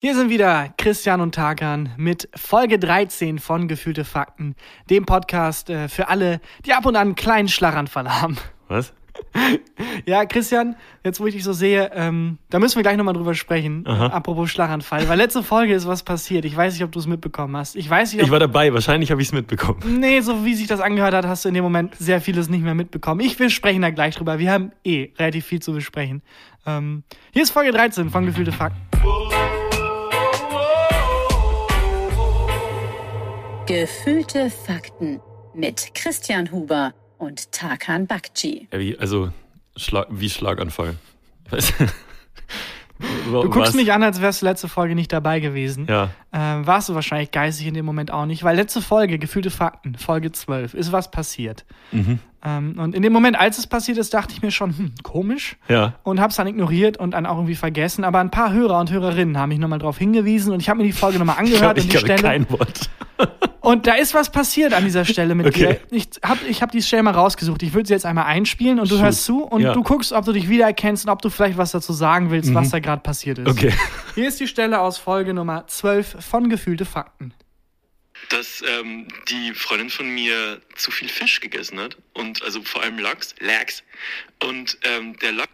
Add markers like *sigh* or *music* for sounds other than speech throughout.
Hier sind wieder Christian und Tarkan mit Folge 13 von Gefühlte Fakten, dem Podcast äh, für alle, die ab und an einen kleinen Schlaganfall haben. Was? *laughs* Ja, Christian, jetzt wo ich dich so sehe, ähm, da müssen wir gleich nochmal drüber sprechen, Aha. apropos Schlaganfall, weil letzte Folge ist was passiert. Ich weiß nicht, ob du es mitbekommen hast. Ich weiß nicht, ob Ich war dabei, wahrscheinlich habe ich es mitbekommen. *laughs* Nee, so wie sich das angehört hat, hast du in dem Moment sehr vieles nicht mehr mitbekommen. Ich will sprechen da gleich drüber. Wir haben eh relativ viel zu besprechen. Ähm, hier ist Folge 13 von Gefühlte Fakten. Gefühlte Fakten mit Christian Huber und Tarkan Bakci. Also, Schlag, wie Schlaganfall. *laughs* Du guckst mich an, als wärst du letzte Folge nicht dabei gewesen. Ja, Ähm, warst du wahrscheinlich geistig in dem Moment auch nicht, weil letzte Folge, Gefühlte Fakten, Folge 12, ist was passiert. Mhm. Ähm, und in dem Moment, als es passiert ist, dachte ich mir schon, hm, komisch. ja. und hab's dann ignoriert und dann auch irgendwie vergessen. Aber ein paar Hörer und Hörerinnen haben mich nochmal darauf hingewiesen und ich habe mir die Folge nochmal *laughs* Ich angehört und ich die glaube Stelle. kein Wort. *laughs* Und da ist was passiert an dieser Stelle mit Okay. dir. Ich habe ich hab die Stelle mal rausgesucht. Ich würde sie jetzt einmal einspielen und du Shoot. hörst zu und Ja. du guckst, ob du dich wiedererkennst und ob du vielleicht was dazu sagen willst, was da gerade passiert ist. Okay. Hier ist die Stelle aus Folge Nummer 12 von Gefühlte Fakten. Dass ähm, die Freundin von mir zu viel Fisch gegessen hat und also vor allem Lachs, Lachs und ähm, der Lachs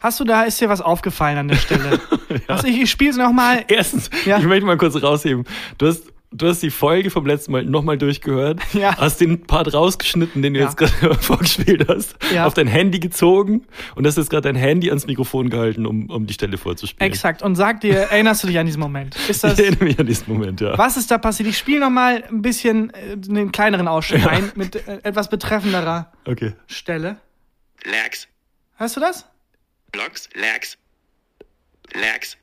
Hast du da, ist dir was aufgefallen an der Stelle? *laughs* also ich, ich spiele es nochmal. Erstens, Ja. ich möchte mal kurz rausheben. Du hast, du hast die Folge vom letzten Mal nochmal durchgehört, *laughs* Ja. hast den Part rausgeschnitten, den du Ja. jetzt gerade *laughs* vorgespielt hast, Ja. auf dein Handy gezogen und hast jetzt gerade dein Handy ans Mikrofon gehalten, um, um die Stelle vorzuspielen. Exakt. Und sag dir, erinnerst du dich an diesen Moment? Ist *laughs* das, Ich erinnere mich an diesen Moment, ja. Was ist da passiert? Ich spiele nochmal ein bisschen äh, einen kleineren Ausschnitt ein mit äh, etwas betreffenderer Okay. Stelle. Lachs, Hörst du das? Lachs, Lachs, Lachs.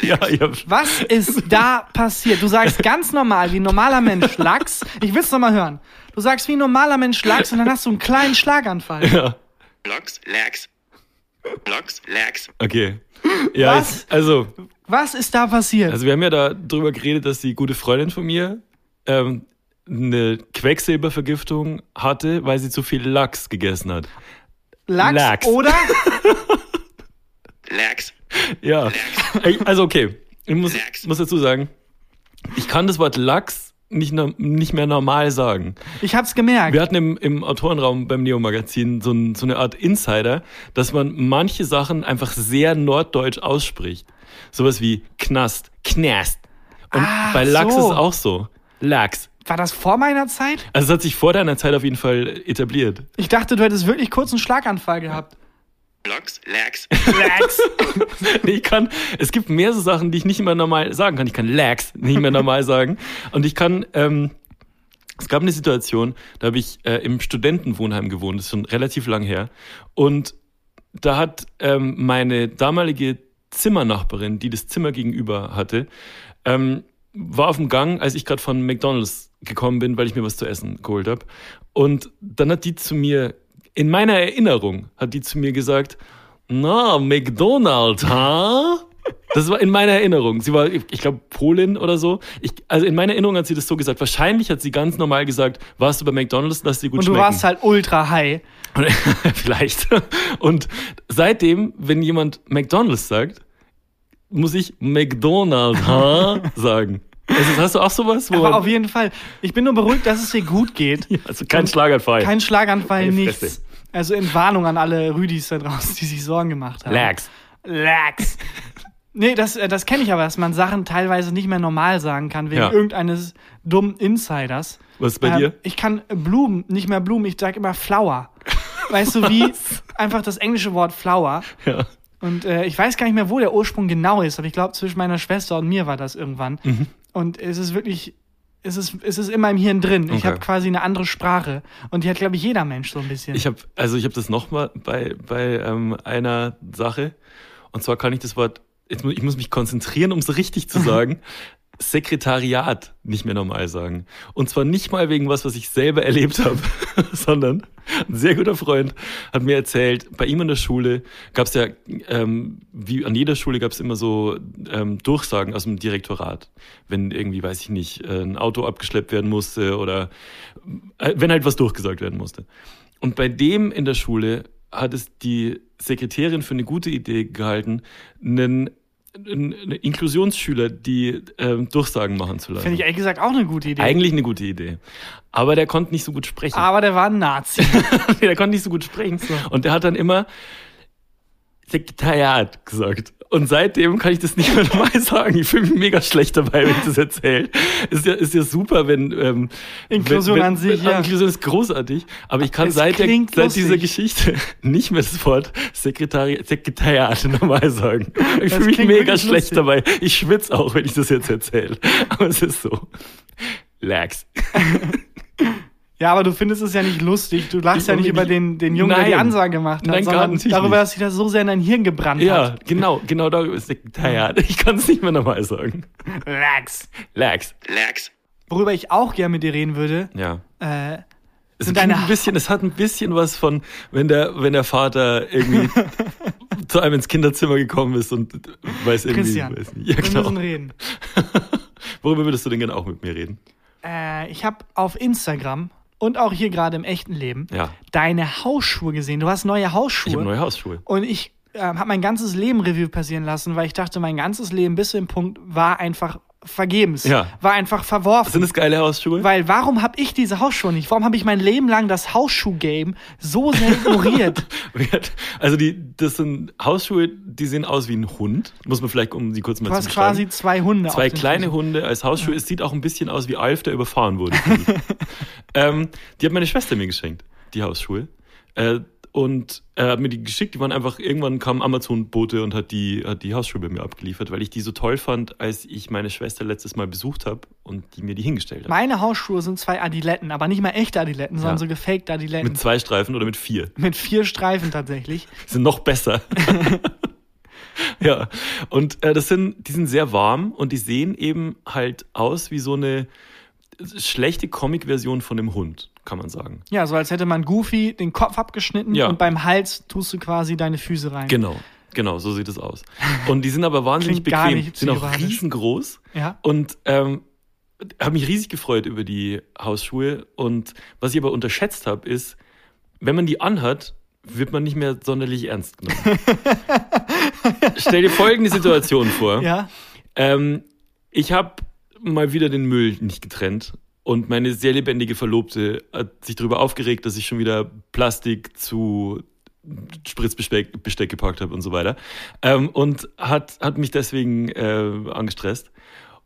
Ja, hab, Was ist da passiert? Du sagst ganz normal, wie ein normaler Mensch Lachs. Ich will's nochmal hören. Du sagst wie ein normaler Mensch Lachs und dann hast du einen kleinen Schlaganfall. ja. Lachs, Lachs, Lachs, Lachs. Okay. Ja, Was? ich, also, Was ist da passiert? also wir haben ja da drüber geredet, dass die gute Freundin von mir ähm, eine Quecksilbervergiftung hatte, weil sie zu viel Lachs gegessen hat. Lachs, Lachs. oder? *laughs* Lachs, *laughs* Ja. Also okay, ich muss, muss dazu sagen, ich kann das Wort Lachs nicht, nicht mehr normal sagen. Ich hab's gemerkt. Wir hatten im, im Autorenraum beim Neo-Magazin so, ein, so eine Art Insider, dass man manche Sachen einfach sehr norddeutsch ausspricht. Sowas wie Knast, Knast. Und Ach, bei Lachs so. ist es auch so. Lachs. War das vor meiner Zeit? Also es hat sich vor deiner Zeit auf jeden Fall etabliert. Ich dachte, du hättest wirklich kurz einen Schlaganfall gehabt. Lachs, Lachs. Lachs. Nee, ich kann, es gibt mehr so Sachen, die ich nicht mehr normal sagen kann. Ich kann Lax nicht mehr normal sagen. Und ich kann, ähm, es gab eine Situation, da habe ich äh, im Studentenwohnheim gewohnt, das ist schon relativ lang her. Und da hat ähm, meine damalige Zimmernachbarin, die das Zimmer gegenüber hatte, ähm, war auf dem Gang, als ich gerade von McDonald's gekommen bin, weil ich mir was zu essen geholt habe. Und dann hat die zu mir, in meiner Erinnerung, hat die zu mir gesagt, na, McDonald's, ha? Das war in meiner Erinnerung. Sie war, ich glaube, Polin oder so. Ich, also in meiner Erinnerung hat sie das so gesagt. Wahrscheinlich hat sie ganz normal gesagt, warst du bei McDonald's, lass dir gut Und du schmecken. warst halt ultra high. *laughs* Vielleicht. Und seitdem, wenn jemand McDonald's sagt, muss ich McDonald's ha? sagen. Also hast du auch sowas? Wo Aber auf jeden Fall. Ich bin nur beruhigt, dass es dir gut geht. *laughs* also kein Schlaganfall. Kein Schlaganfall, Meine nichts. Fresse. Also in Warnung an alle Rüdis da draußen, die sich Sorgen gemacht haben. Lax. Lax. Nee, das, äh, das kenne ich aber, dass man Sachen teilweise nicht mehr normal sagen kann, wegen Ja. irgendeines dummen Insiders. Was ist bei Ähm, dir? Ich kann Blumen, nicht mehr Blumen, ich sag immer Flower. Weißt du, wie *laughs* einfach das englische Wort Flower. Ja. Und äh, ich weiß gar nicht mehr, wo der Ursprung genau ist, aber ich glaube, zwischen meiner Schwester und mir war das irgendwann. Mhm. Und es ist wirklich, es ist, es ist immer im Hirn drin. Ich Okay. habe quasi eine andere Sprache. Und die hat, glaube ich, jeder Mensch so ein bisschen. Ich habe also ich habe das noch mal bei bei ähm, einer Sache und zwar kann ich das Wort jetzt muss, ich muss mich konzentrieren, um es richtig zu *laughs* sagen. Sekretariat nicht mehr normal sagen. Und zwar nicht mal wegen was, was ich selber erlebt habe, *laughs* sondern ein sehr guter Freund hat mir erzählt, bei ihm in der Schule gab es ja, ähm, wie an jeder Schule gab es immer so ähm, Durchsagen aus dem Direktorat. Wenn irgendwie, weiß ich nicht, äh, ein Auto abgeschleppt werden musste oder äh, wenn halt was durchgesagt werden musste. Und bei dem in der Schule hat es die Sekretärin für eine gute Idee gehalten, einen Inklusionsschüler die ähm, Durchsagen machen zu lassen. Finde ich ehrlich gesagt auch eine gute Idee. Eigentlich eine gute Idee. Aber der konnte nicht so gut sprechen. Aber der war ein Nazi. *laughs* der konnte nicht so gut sprechen. Und der hat dann immer Sekretariat gesagt. Und seitdem kann ich das nicht mehr *laughs* normal sagen. Ich fühle mich mega schlecht dabei, wenn ich das erzähle. Ist ja, ist ja super, wenn ähm, Inklusion wenn, wenn, an sich, ja. Inklusion ist großartig, aber ich kann Es seit, der, seit dieser. Geschichte *laughs* nicht mehr das Wort Sekretari Sekretariat normal sagen. Ich fühle mich mega schlecht lustig. dabei. Ich schwitze auch, wenn ich das jetzt erzähle. Aber es ist so. Lax. *laughs* Ja, aber du findest es ja nicht lustig. Du lachst Ich ja nicht über den, den Jungen, der die Nein. Ansage gemacht hat, Nein, gar sondern darüber, dass sich das so sehr in dein Hirn gebrannt Ja, hat. genau, genau darüber ist Sekretariat. Ich kann es nicht mehr normal sagen. Relax. Lax. Lax. Worüber ich auch gerne mit dir reden würde, Ja. äh, Es Sind deine- ein bisschen, es hat ein bisschen was von, wenn der, wenn der Vater irgendwie *laughs* zu einem ins Kinderzimmer gekommen ist und weiß irgendwie, Christian, weiß nicht. Ja, wir genau. müssen reden. *laughs* Worüber würdest du denn gerne auch mit mir reden? Äh, ich habe auf Instagram und auch hier gerade im echten Leben Ja. deine Hausschuhe gesehen. Du hast neue Hausschuhe. Ich habe neue Hausschuhe. Und ich äh, habe mein ganzes Leben Review passieren lassen, weil ich dachte, mein ganzes Leben bis zu dem Punkt war einfach vergebens. Ja. War einfach verworfen. Sind das geile Hausschuhe? Weil warum habe ich diese Hausschuhe nicht? Warum habe ich mein Leben lang das Hausschuh-Game so sehr ignoriert? *laughs* Also die, das sind Hausschuhe, die sehen aus wie ein Hund. Muss man vielleicht, um sie kurz mal Du zu beschreiben. quasi zwei Hunde. Zwei kleine Füßen. Hunde als Hausschuhe. Es sieht auch ein bisschen aus wie Alf, der überfahren wurde. *laughs* ähm, die hat meine Schwester mir geschenkt, die Hausschuhe. Äh, und er hat mir die geschickt. Die waren einfach, irgendwann kam Amazon-Bote und hat die, hat die Hausschuhe bei mir abgeliefert, weil ich die so toll fand, als ich meine Schwester letztes Mal besucht habe und die mir die hingestellt hat. Meine Hausschuhe sind zwei Adiletten, aber nicht mal echte Adiletten, sondern Ja. so gefaked Adiletten. Mit zwei Streifen oder mit vier. Mit vier Streifen tatsächlich. Die *laughs* sind noch besser. *laughs* ja, und äh, das sind, die sind sehr warm und die sehen eben halt aus wie so eine schlechte Comic-Version von dem Hund, kann man sagen. Ja, so als hätte man Goofy den Kopf abgeschnitten Ja. und beim Hals tust du quasi deine Füße rein. Genau, genau, so sieht es aus. Und die sind aber *laughs* wahnsinnig bequem, sind auch riesengroß Ja. und ähm, habe mich riesig gefreut über die Hausschuhe. Und was ich aber unterschätzt habe, ist, wenn man die anhat, wird man nicht mehr sonderlich ernst genommen. *laughs* Stell dir folgende Situation vor. Ja. Ähm, ich habe mal wieder den Müll nicht getrennt und meine sehr lebendige Verlobte hat sich darüber aufgeregt, dass ich schon wieder Plastik zu Spritzbesteck Besteck gepackt habe und so weiter. Ähm, und hat, hat mich deswegen äh, angestresst.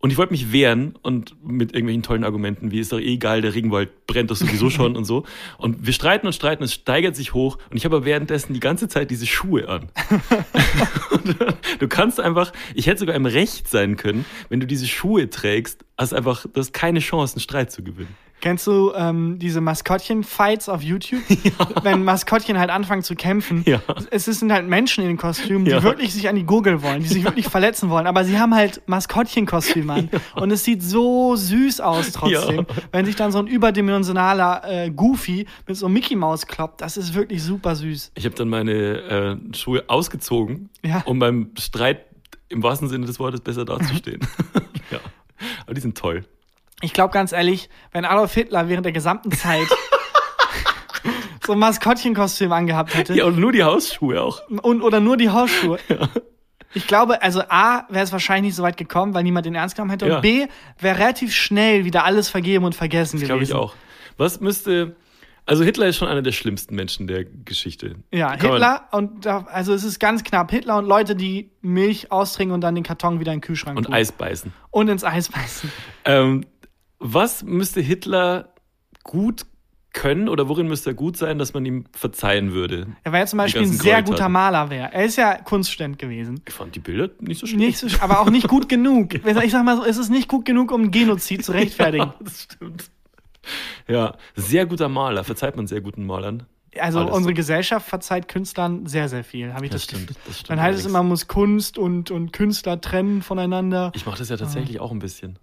Und ich wollte mich wehren und mit irgendwelchen tollen Argumenten, wie ist doch eh egal, der Regenwald brennt doch sowieso schon und so. Und wir streiten und streiten, es steigert sich hoch und ich habe währenddessen die ganze Zeit diese Schuhe an. *laughs* Du kannst einfach, ich hätte sogar im Recht sein können, wenn du diese Schuhe trägst, hast einfach, du hast keine Chance, einen Streit zu gewinnen. Kennst du ähm, diese Maskottchen-Fights auf YouTube? *laughs* Wenn Maskottchen halt anfangen zu kämpfen. Ja. Es sind halt Menschen in den Kostümen, die Ja. wirklich sich an die Gurgel wollen, die sich wirklich verletzen wollen. Aber sie haben halt Maskottchenkostüme an. Und es sieht so süß aus trotzdem. Ja. Wenn sich dann so ein überdimensionaler äh, Goofy mit so einem Mickey Maus kloppt, das ist wirklich super süß. Ich habe dann meine äh, Schuhe ausgezogen, Ja. um beim Streit im wahrsten Sinne des Wortes besser dazustehen. *laughs* ja. Aber die sind toll. Ich glaube ganz ehrlich, wenn Adolf Hitler während der gesamten Zeit *laughs* so ein Maskottchenkostüm angehabt hätte, Ja, und nur die Hausschuhe auch. und oder nur die Hausschuhe. *laughs* Ich glaube, also A, wäre es wahrscheinlich nicht so weit gekommen, weil niemand den ernst genommen hätte. Ja. Und B, wäre relativ schnell wieder alles vergeben und vergessen Das gewesen. glaube ich auch. Was müsste. Also Hitler ist schon einer der schlimmsten Menschen der Geschichte. Ja, Kann man- Hitler und da, also es ist ganz knapp Hitler und Leute, die Milch austrinken und dann den Karton wieder in den Kühlschrank Und tun. Eis beißen. und ins Eis beißen. Ähm, was müsste Hitler gut können oder worin müsste er gut sein, dass man ihm verzeihen würde? Er war ja zum Beispiel ein sehr guter Maler wäre. Er ist ja Kunststudent gewesen. Ich fand die Bilder nicht so schlecht. Nicht so, aber auch nicht gut *laughs* genug. Ich sag mal so, es ist nicht gut genug, um Genozid zu *laughs* rechtfertigen. Ja, das stimmt. Ja, sehr guter Maler. Verzeiht man sehr guten Malern. Also Alles. unsere Gesellschaft verzeiht Künstlern sehr, sehr viel, habe ich das, Das stimmt, das stimmt Dann heißt es immer, man muss Kunst und, und Künstler trennen voneinander. Ich mache das ja tatsächlich auch ein bisschen.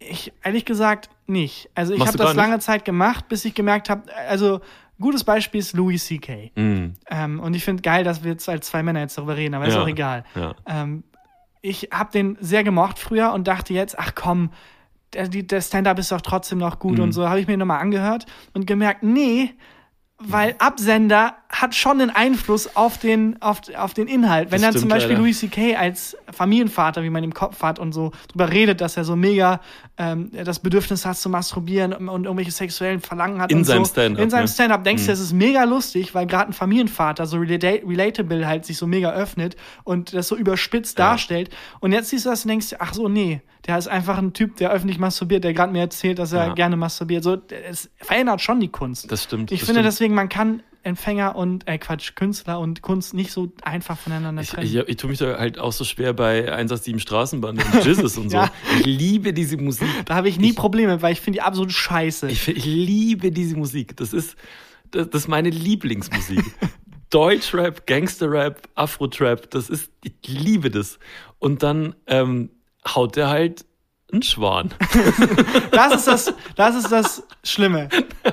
Ich, ehrlich gesagt, nicht. Also ich habe das gar nicht? lange Zeit gemacht, bis ich gemerkt habe, also gutes Beispiel ist Louis C.K. Mm, Ähm, und ich finde geil, dass wir jetzt als zwei Männer jetzt darüber reden, aber ist Ja. auch egal. ja. Ähm, ich habe den sehr gemocht früher und dachte jetzt, ach komm, der, der Stand-up ist doch trotzdem noch gut Mhm. und so. Habe ich mir nochmal angehört und gemerkt, nee, weil Absender hat schon einen Einfluss auf den, auf, auf den Inhalt. Wenn Das dann zum stimmt Beispiel leider. Louis C.K. als Familienvater, wie man im Kopf hat und so drüber redet, dass er so mega ähm, das Bedürfnis hat zu masturbieren und, und irgendwelche sexuellen Verlangen hat In und seinem so. Stand-up, In seinem ne? Stand-up denkst du, es ist mega lustig, weil gerade ein Familienvater so relata relatable halt sich so mega öffnet und das so überspitzt Ja. darstellt. Und jetzt siehst du das und denkst, dir, ach so, nee, der ist einfach ein Typ, der öffentlich masturbiert, der gerade mir erzählt, dass er Ja. gerne masturbiert. So, es verändert schon die Kunst. Das stimmt. Ich das finde stimmt. deswegen, man kann Empfänger und, äh, Quatsch, Künstler und Kunst nicht so einfach voneinander Ich, trennen. ich, ich tue mich da halt auch so schwer bei 187 Straßenbahn und Jizzes und so. *laughs* Ja. Ich liebe diese Musik. da habe ich nie ich- Probleme, weil ich finde die absolut scheiße. Ich, ich liebe diese Musik. Das ist, das, das ist meine Lieblingsmusik. *laughs* Deutschrap, Gangsterrap, Afro-Trap, das ist, ich liebe das. Und dann ähm, haut der halt einen Schwan. *laughs* Das ist das, das ist das Schlimme.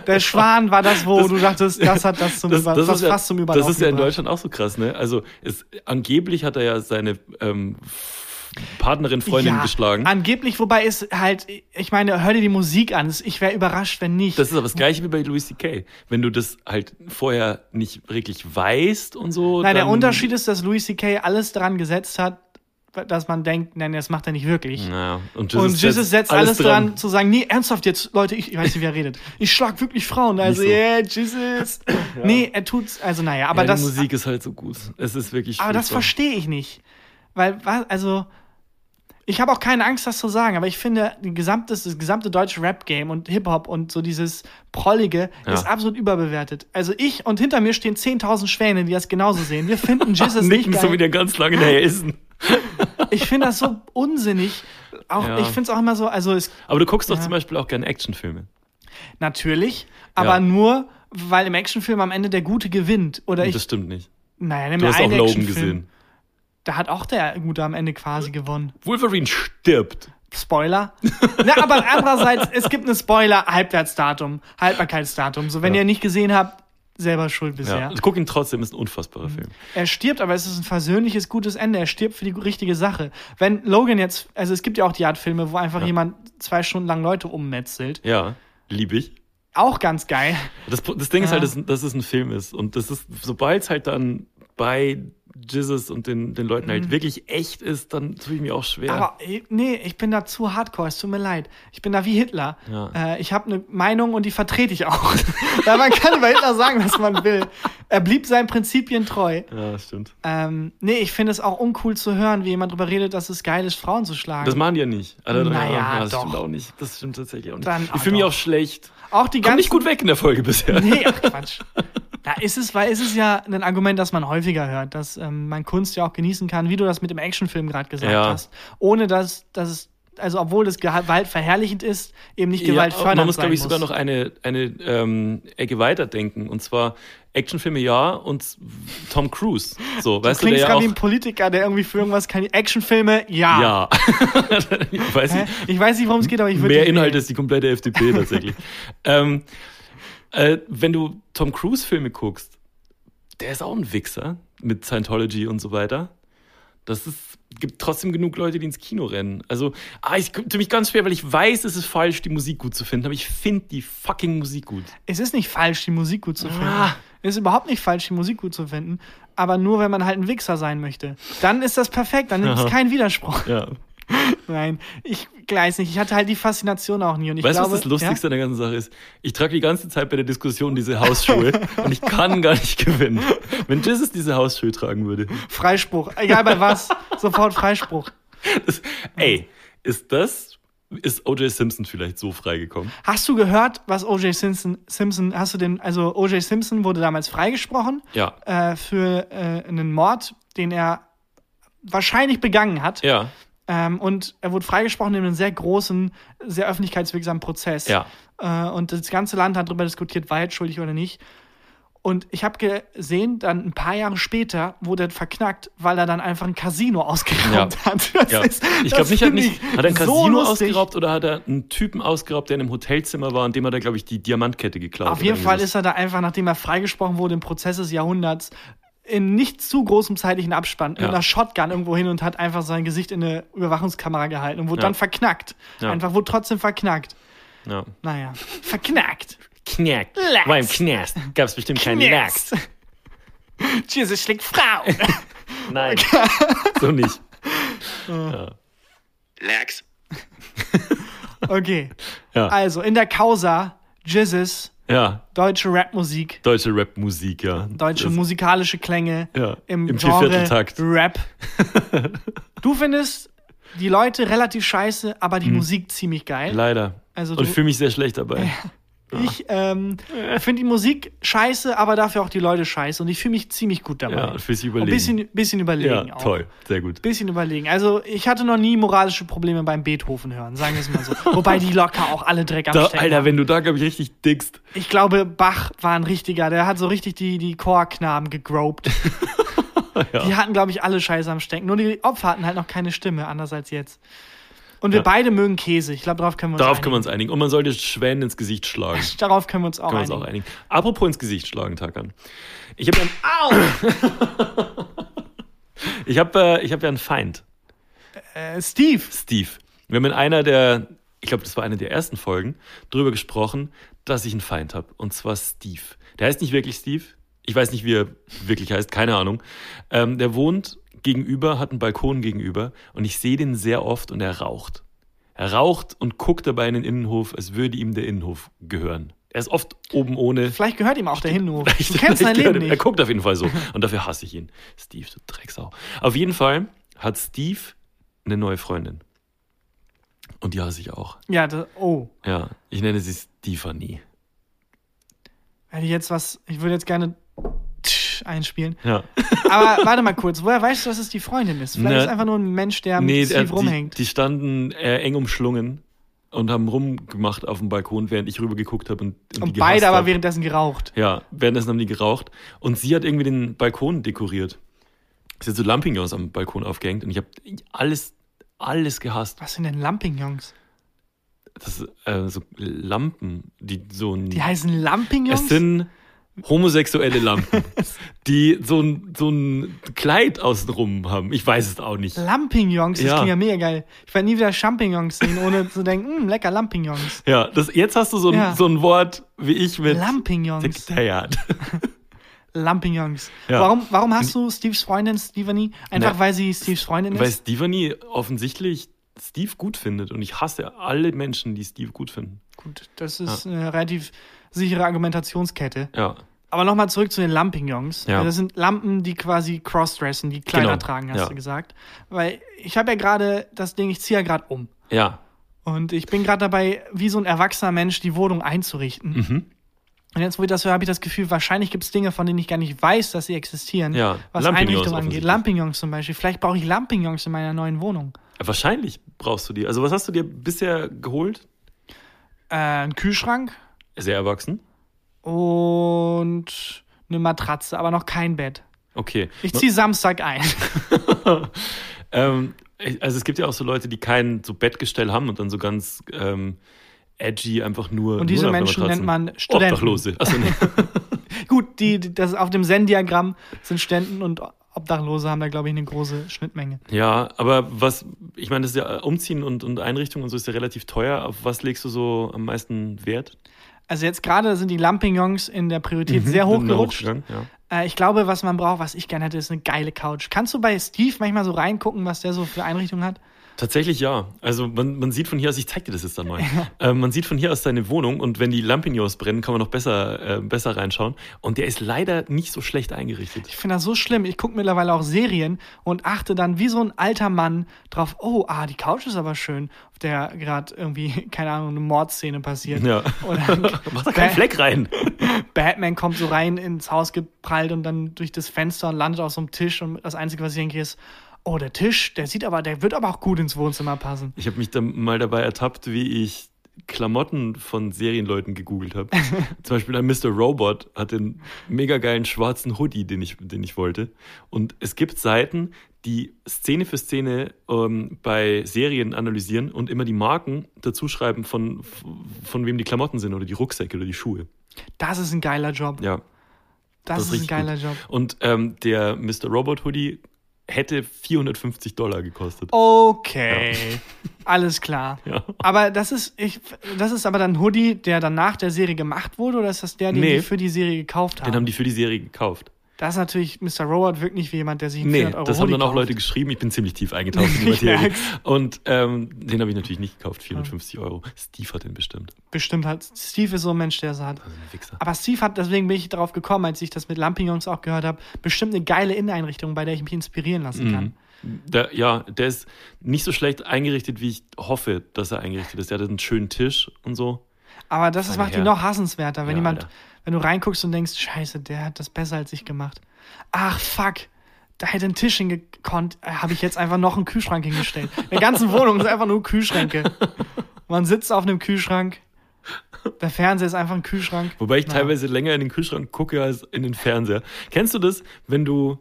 Der *laughs* Schwan war das, wo Das- du dachtest, das hat das zum, Das, das, das ist ja, fast zum Überlaufen das ist ja in. Deutschland auch so krass, ne? Also es, angeblich hat er ja seine ähm, Partnerin, Freundin ja, geschlagen. Angeblich, wobei ist halt, ich meine, hör dir die Musik an. Ich wäre überrascht, wenn nicht. Das ist aber das gleiche wie bei Louis C.K. Wenn du das halt vorher nicht wirklich weißt und so. Nein, der Unterschied ist, dass Louis C.K. alles daran gesetzt hat, dass man denkt, nein, das macht er nicht wirklich. Naja, und Und Jesus setzt alles dran, zu sagen, nee, ernsthaft jetzt, Leute, ich, ich weiß nicht, wie er redet. Ich schlag wirklich Frauen. Also, so. yeah, Jesus. *laughs* Nee, er tut's, also naja, aber Aber das, die Musik ist halt so gut. Es ist wirklich. aber das verstehe ich nicht. Weil, also, ich habe auch keine Angst, das zu sagen, aber ich finde, die gesamte, das gesamte deutsche Rap-Game und Hip-Hop und so dieses Prollige Ja. ist absolut überbewertet. Also ich und hinter mir stehen 10.000 Schwäne, die das genauso sehen. Wir finden *laughs* Jesus nicht geil. so wieder ganz lange Nelson. Ich finde das so unsinnig. Auch, Ja. Ich finde es auch immer so, also es Aber du guckst doch Ja. zum Beispiel auch gerne Actionfilme. natürlich, aber Ja. nur, weil im Actionfilm am Ende der Gute gewinnt. Oder ich, das stimmt nicht. naja, nimm Du hast auch Logan Actionfilm. gesehen. Da hat auch der Gute am Ende quasi gewonnen. Wolverine stirbt. Spoiler. Na, aber andererseits, es gibt eine Spoiler-Halbwertsdatum, Haltbarkeitsdatum. So, wenn Ja. ihr nicht gesehen habt, selber schuld bisher. Ja. Ich guck ihn trotzdem, ist ein unfassbarer Film. Er stirbt, aber es ist ein versöhnliches, gutes Ende. Er stirbt für die richtige Sache. Wenn Logan jetzt, also es gibt ja auch die Art Filme, wo einfach jemand zwei Stunden lang Leute ummetzelt. Ja, liebe ich. Auch ganz geil. Das, das Ding ist Ja. halt, dass, dass es ein Film ist. Und das ist, sobald es halt dann bei Jesus und den, den Leuten halt wirklich echt ist, dann tue ich mir auch schwer. Mhm. Aber äh, nee, ich bin da zu hardcore, es tut mir leid. Ich bin da wie Hitler. Ja. Äh, ich habe eine Meinung und die vertrete ich auch. *laughs* Weil man kann über Hitler sagen, was man will. Er blieb seinen Prinzipien treu. ja, das stimmt. Ähm, nee, ich finde es auch uncool zu hören, wie jemand darüber redet, dass es geil ist, Frauen zu schlagen. Das machen die ja nicht. Drei- Naja, ja, das doch. stimmt auch nicht. Das stimmt tatsächlich auch nicht. Dann- ich ah, fühle mich auch schlecht. auch die Komm ganzen nicht gut weg in der Folge bisher. Nee, ach Quatsch. *laughs* Da ist es, weil ist es ja ein Argument, das man häufiger hört, dass ähm, man Kunst ja auch genießen kann, wie du das mit dem Actionfilm gerade gesagt Ja. hast. Ohne dass, dass es, also obwohl das Gewalt verherrlichend ist, eben nicht Ja, gewaltfördernd man muss, glaube ich, muss. sogar noch eine, eine ähm, Ecke weiterdenken. Und zwar Actionfilme ja und Tom Cruise. So, weißt du, Klingt der ja auch. wie ein Politiker, der irgendwie für irgendwas kann. Actionfilme, ja. ja. *laughs* ich weiß nicht. Ich weiß nicht, worum es geht, aber ich würde. Mehr Inhalt als die komplette FDP tatsächlich. *laughs* ähm, äh, wenn du Tom Cruise-Filme guckst, der ist auch ein Wichser mit Scientology und so weiter. Das ist, gibt trotzdem genug Leute, die ins Kino rennen. Also, ah, ich tue mich ganz schwer, weil ich weiß, es ist falsch, die Musik gut zu finden, aber ich finde die fucking Musik gut. Es ist nicht falsch, die Musik gut zu finden. Ah. Es ist überhaupt nicht falsch, die Musik gut zu finden. Aber nur, wenn man halt ein Wichser sein möchte. Dann ist das perfekt, dann ist es *laughs* kein Widerspruch. Ja. *laughs* Nein, ich weiß nicht. Ich hatte halt die Faszination auch nie. Und ich weißt du, was das Lustigste an der ganzen Sache ist? Ich trage die ganze Zeit bei der Diskussion diese Hausschuhe und ich kann gar nicht gewinnen. Wenn Jesus diese Hausschuhe tragen würde. Ja? Freispruch. Egal bei was, sofort Freispruch. Das, ey, ist das, ist O.J. Simpson vielleicht so freigekommen? Hast du gehört, was O.J. Simpson, Simpson, hast du den, also O.J. Simpson wurde damals freigesprochen Ja. äh, für äh, einen Mord, den er wahrscheinlich begangen hat. Ja, Ähm, und er wurde freigesprochen in einem sehr großen, sehr öffentlichkeitswirksamen Prozess. ja. Äh, und das ganze Land hat darüber diskutiert, war er schuldig oder nicht. Und ich habe gesehen, dann ein paar Jahre später wurde er verknackt, weil er dann einfach ein Casino ausgeraubt Ja. hat. Das ja. ist- ich glaube nicht, hat, nicht, ich hat er ein so Casino lustig. ausgeraubt oder hat er einen Typen ausgeraubt, der in einem Hotelzimmer war und dem hat er, glaube ich, die Diamantkette geklaut. Auf jeden Fall ist er da einfach, nachdem er freigesprochen wurde im Prozess des Jahrhunderts, in nicht zu großem zeitlichen Abstand Ja. mit einer Shotgun irgendwo hin und hat einfach sein Gesicht in eine Überwachungskamera gehalten und wurde Ja. dann verknackt. Ja. Einfach wurde trotzdem verknackt. Ja. Naja, verknackt. Knackt. Lax. War im Knast. Gab es bestimmt keinen. Knacks. *laughs* Jesus schlägt Frau. *laughs* Nein, *laughs* so nicht. Lax. Okay. Ja. Also, in der Causa, Jesus, Ja, deutsche Rapmusik, deutsche Rapmusik, ja. deutsche Das- musikalische Klänge Ja, im, im Genre Viervierteltakt. Rap. *laughs* du findest die Leute relativ scheiße, aber Hm. die Musik ziemlich geil. Leider. Also Und fühle mich sehr schlecht dabei. Ich ähm, finde die Musik scheiße, aber dafür auch die Leute scheiße. Und ich fühle mich ziemlich gut dabei. Ja, fühlst dich überlegen. bisschen, bisschen überlegen ja, auch. toll. Sehr gut. Bisschen überlegen. Also, ich hatte noch nie moralische Probleme beim Beethoven hören, sagen wir es mal so. *laughs* Wobei die locker auch alle Dreck am Da, Stecken Alter, haben. wenn du da, glaube ich, richtig dickst. Ich glaube, Bach war ein richtiger. Der hat so richtig die, die Chorknaben gegroped. *laughs* Die hatten, glaube ich, alle Scheiße am Stecken. Nur die Opfer hatten halt noch keine Stimme, anders als jetzt. Und wir Ja. beide mögen Käse. Ich glaube, darauf können wir uns Darauf einigen. können wir uns einigen. Und man sollte Schwänen ins Gesicht schlagen. Darauf können wir uns auch Können wir uns einigen. auch einigen. Apropos ins Gesicht schlagen, Takan. Ich habe ja, Au! *laughs* ich habe äh, ich hab ja einen Feind, Äh, Steve, Steve. Wir haben in einer der, ich glaube, das war eine der ersten Folgen, darüber gesprochen, dass ich einen Feind habe. Und zwar Steve. Der heißt nicht wirklich Steve. Ich weiß nicht, wie er wirklich heißt, keine Ahnung. Ähm, der wohnt gegenüber, hat einen Balkon gegenüber und ich sehe den sehr oft und er raucht. Er raucht und guckt dabei in den Innenhof, als würde ihm der Innenhof gehören. Er ist oft oben ohne. vielleicht gehört ihm auch der. Ich- Du kennst sein *laughs* Leben Er nicht. guckt auf jeden Fall so. *laughs* Und dafür hasse ich ihn. Steve, du Drecksau. Auf jeden Fall hat Steve eine neue Freundin. Und die hasse ich auch. Ja, da, oh. Ja, ich nenne sie Stephanie. Hätte ich jetzt was, ich würde jetzt gerne einspielen. Ja. Aber warte mal kurz, woher weißt du, dass es die Freundin ist? Vielleicht Na, ist es einfach nur ein Mensch, der mit Nee, Steve äh, rumhängt. die, die standen äh, eng umschlungen und haben rumgemacht auf dem Balkon, während ich rübergeguckt habe und, und, und beide aber hab. währenddessen geraucht. Ja, währenddessen haben die geraucht. Und sie hat irgendwie den Balkon dekoriert. Sie hat so Lampignons am Balkon aufgehängt und ich habe alles, alles gehasst. Was sind denn Lampignons? Das äh, so Lampen, die so ein. Die heißen Lampignons? es sind homosexuelle Lampen, die so ein, so ein Kleid außenrum haben. Ich weiß es auch nicht. Lampignons, das Ja. klingt ja mega geil. Ich werde nie wieder Champignons sehen, ohne zu denken, hm, lecker Lampignons. Ja, das, jetzt hast du so ein, Ja. so ein Wort wie ich mit Lampignons. Sekretariat. *laughs* Lampignons. Ja. Warum, warum hast du Steves Freundin, Stephanie? Einfach Na, weil sie Steves Freundin Weil ist? Stephanie offensichtlich Steve gut findet und ich hasse alle Menschen, die Steve gut finden. Gut, das ist eine relativ sichere Argumentationskette. Ja, Aber nochmal zurück zu den Lampignons. Ja. Das sind Lampen, die quasi crossdressen, die Kleider Genau, tragen, hast ja. du gesagt. Weil ich habe ja gerade das Ding, ich ziehe ja gerade um. ja. Und ich bin gerade dabei, wie so ein erwachsener Mensch die Wohnung einzurichten. Mhm. Und jetzt, wo ich das höre, habe ich das Gefühl, wahrscheinlich gibt es Dinge, von denen ich gar nicht weiß, dass sie existieren. Ja, was Einrichtung angeht. Lampignons zum Beispiel. Vielleicht brauche ich Lampignons in meiner neuen Wohnung. Wahrscheinlich brauchst du die. Also was hast du dir bisher geholt? Äh, ein Kühlschrank Sehr erwachsen. und eine Matratze, aber noch kein Bett. Okay. Ich ziehe Samstag ein. *laughs* Ähm, also es gibt ja auch so Leute, die kein so Bettgestell haben und dann so ganz ähm, edgy einfach nur. Und diese nur Menschen nennt man Studenten. Obdachlose. Achso, nee. *laughs* Gut, die- das auf dem Zen-Diagramm sind Ständen und Obdachlose haben da, glaube ich, eine große Schnittmenge. ja, aber was, ich meine, das ist ja Umziehen und, und Einrichtung und so ist ja relativ teuer. Auf was legst du so am meisten Wert? Also jetzt gerade sind die Lampignons in der Priorität sehr hoch gerutscht. Ja. Äh, ich glaube, was man braucht, was ich gerne hätte, ist eine geile Couch. Kannst du bei Steve manchmal so reingucken, was der so für Einrichtungen hat? Tatsächlich ja. Also man, man sieht von hier aus, ich zeig dir das jetzt dann mal. äh, man sieht von hier aus seine Wohnung und wenn die Lampignons brennen, kann man noch besser, äh, besser reinschauen. Und der ist leider nicht so schlecht eingerichtet. Ich finde das so schlimm. Ich gucke mittlerweile auch Serien und achte dann wie so ein alter Mann drauf, oh, ah, die Couch ist aber schön, auf der gerade irgendwie, *laughs* keine Ahnung, eine Mordszene passiert. Ja. *laughs* Mach da keinen Fleck rein. *laughs* Batman kommt so rein ins Haus geprallt und dann durch das Fenster und landet auf so einem Tisch und das Einzige, was ich denke, ist, oh, der Tisch, der sieht aber, der wird aber auch gut ins Wohnzimmer passen. Ich habe mich dann mal dabei ertappt, wie ich Klamotten von Serienleuten gegoogelt habe. *laughs* Zum Beispiel ein Mr. Robot hat den mega geilen schwarzen Hoodie, den ich, den ich wollte. Und es gibt Seiten, die Szene für Szene ähm, bei Serien analysieren und immer die Marken dazu schreiben, von, von wem die Klamotten sind oder die Rucksäcke oder die Schuhe. Das ist ein geiler Job. Ja. das, ist ein richtig geiler gut. Job. Und ähm, der Mr. Robot Hoodie hätte 450 Dollar gekostet. Okay, *laughs* alles klar. *laughs* Ja. Aber das ist, ich, das ist aber dann Hoodie, der dann nach der Serie gemacht wurde, oder ist das der, den Nee. die für die Serie gekauft haben? Den haben die für die Serie gekauft. Das ist natürlich, Mr. Robot wirkt nicht wie jemand, der sich einen Nee, 400 Euro das haben dann auch Hoodie Leute kauft. geschrieben. Ich bin ziemlich tief eingetaucht in die *laughs* Ich Materie. merk's. Und ähm, den habe ich natürlich nicht gekauft. 450 Euro. Steve hat den bestimmt. Bestimmt halt. Steve ist so ein Mensch, der es hat. Also ein Wichser. Aber Steve hat, deswegen bin ich darauf gekommen, als ich das mit Lampignons auch gehört habe, bestimmt eine geile Inneneinrichtung, bei der ich mich inspirieren lassen kann. Der, ja, der ist nicht so schlecht eingerichtet, wie ich hoffe, dass er eingerichtet ist. Der hat einen schönen Tisch und so. Aber das macht ihn Herren. noch hassenswerter, wenn Ja, jemand, Alter. wenn du reinguckst und denkst, scheiße, der hat das besser als ich gemacht. Ach, fuck. Da hätte ein Tisch hingekonnt, äh, habe ich jetzt einfach noch einen Kühlschrank hingestellt. In der ganzen Wohnung ist einfach nur Kühlschränke. Man sitzt auf einem Kühlschrank. Der Fernseher ist einfach ein Kühlschrank. Wobei ich Na. teilweise länger in den Kühlschrank gucke als in den Fernseher. Kennst du das, wenn du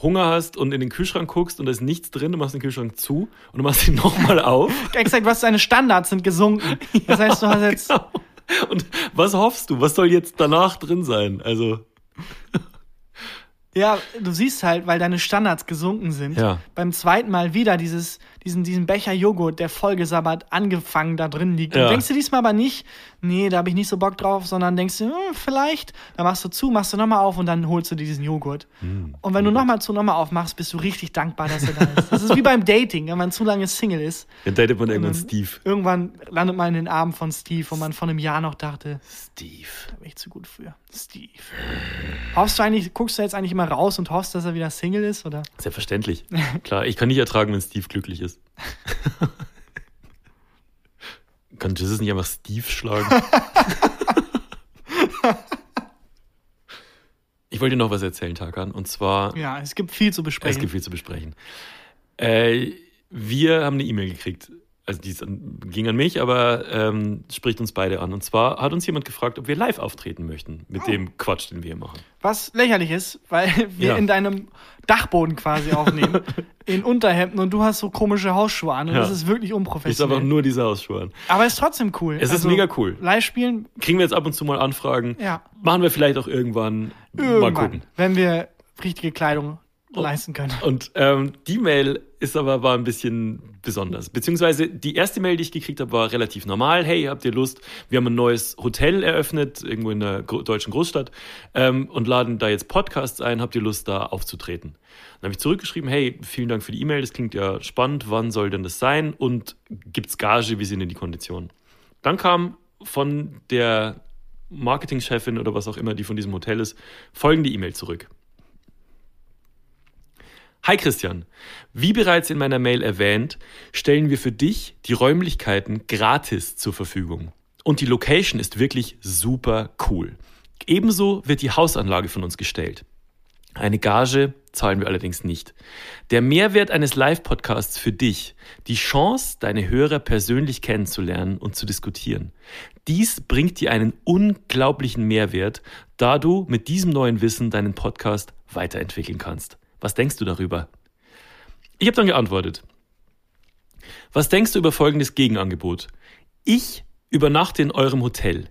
Hunger hast und in den Kühlschrank guckst und da ist nichts drin, du machst den Kühlschrank zu und du machst ihn *laughs* nochmal auf? Exakt, was deine Standards sind gesunken. *laughs* Das heißt, du hast jetzt. Genau. *laughs* Und was hoffst du? Was soll jetzt danach drin sein? Also, Ja, du siehst halt, weil deine Standards gesunken sind. Ja. Beim zweiten Mal wieder dieses, diesen, diesen Becher Joghurt, der vollgesabbert angefangen da drin liegt. Ja. Und denkst du diesmal aber nicht, nee, da habe ich nicht so Bock drauf, sondern denkst du, hm, vielleicht, dann machst du zu, machst du nochmal auf und dann holst du dir diesen Joghurt. Hm. und wenn du nochmal zu, nochmal aufmachst, bist du richtig dankbar, dass er da ist. Das ist wie beim Dating, wenn man zu lange Single ist. dann datet man irgendwann Steve. Irgendwann landet man in den Armen von Steve, wo man vor einem Jahr noch dachte, Steve. da bin ich zu gut für. Steve. Hoffst du eigentlich, guckst du jetzt eigentlich immer raus und hoffst, dass er wieder Single ist, oder? Selbstverständlich. *laughs* Klar, ich kann nicht ertragen, wenn Steve glücklich ist. *laughs* kann Jesus nicht einfach Steve schlagen? *laughs* ich wollte dir noch was erzählen, Tarkan. Und zwar, Ja, es gibt viel zu es besprechen. gibt viel zu besprechen. Äh, wir haben eine E-Mail gekriegt. Also die ist an, ging an mich, aber ähm, spricht uns beide an. Und zwar hat uns jemand gefragt, ob wir live auftreten möchten mit Oh. dem Quatsch, den wir hier machen. Was lächerlich ist, weil *laughs* wir Ja. in deinem Dachboden quasi aufnehmen. *laughs* in Unterhemden und du hast so komische Hausschuhe an. Und Ja. das ist wirklich Ist unprofessionell. einfach nur diese Hausschuhe. Aber es ist trotzdem cool. Also Es ist mega cool. Live spielen, Kriegen wir jetzt ab und zu mal Anfragen. ja. Machen wir vielleicht auch irgendwann. Mal Irgendwann, gucken. wenn wir richtige Kleidung leisten können. Und ähm, die Mail ist aber war ein bisschen besonders. Beziehungsweise die erste Mail, die ich gekriegt habe, war relativ normal. Hey, habt ihr Lust? Wir haben ein neues Hotel eröffnet, irgendwo in einer gro deutschen Großstadt, ähm, und laden da jetzt Podcasts ein. Habt ihr Lust, da aufzutreten? Dann habe ich zurückgeschrieben, hey, vielen Dank für die E-Mail, das klingt ja spannend. Wann soll denn das sein? Und gibt's Gage? Wie sind denn die Konditionen? Dann kam von der Marketingchefin oder was auch immer, die von diesem Hotel ist, folgende E-Mail zurück. Hi Christian, wie bereits in meiner Mail erwähnt, stellen wir für dich die Räumlichkeiten gratis zur Verfügung. Und die Location ist wirklich super cool. Ebenso wird die Hausanlage von uns gestellt. Eine Gage zahlen wir allerdings nicht. Der Mehrwert eines Live-Podcasts für dich, die Chance, deine Hörer persönlich kennenzulernen und zu diskutieren. Dies bringt dir einen unglaublichen Mehrwert, da du mit diesem neuen Wissen deinen Podcast weiterentwickeln kannst. Was denkst du darüber? Ich habe dann geantwortet. Was denkst du über folgendes Gegenangebot? Ich übernachte in eurem Hotel.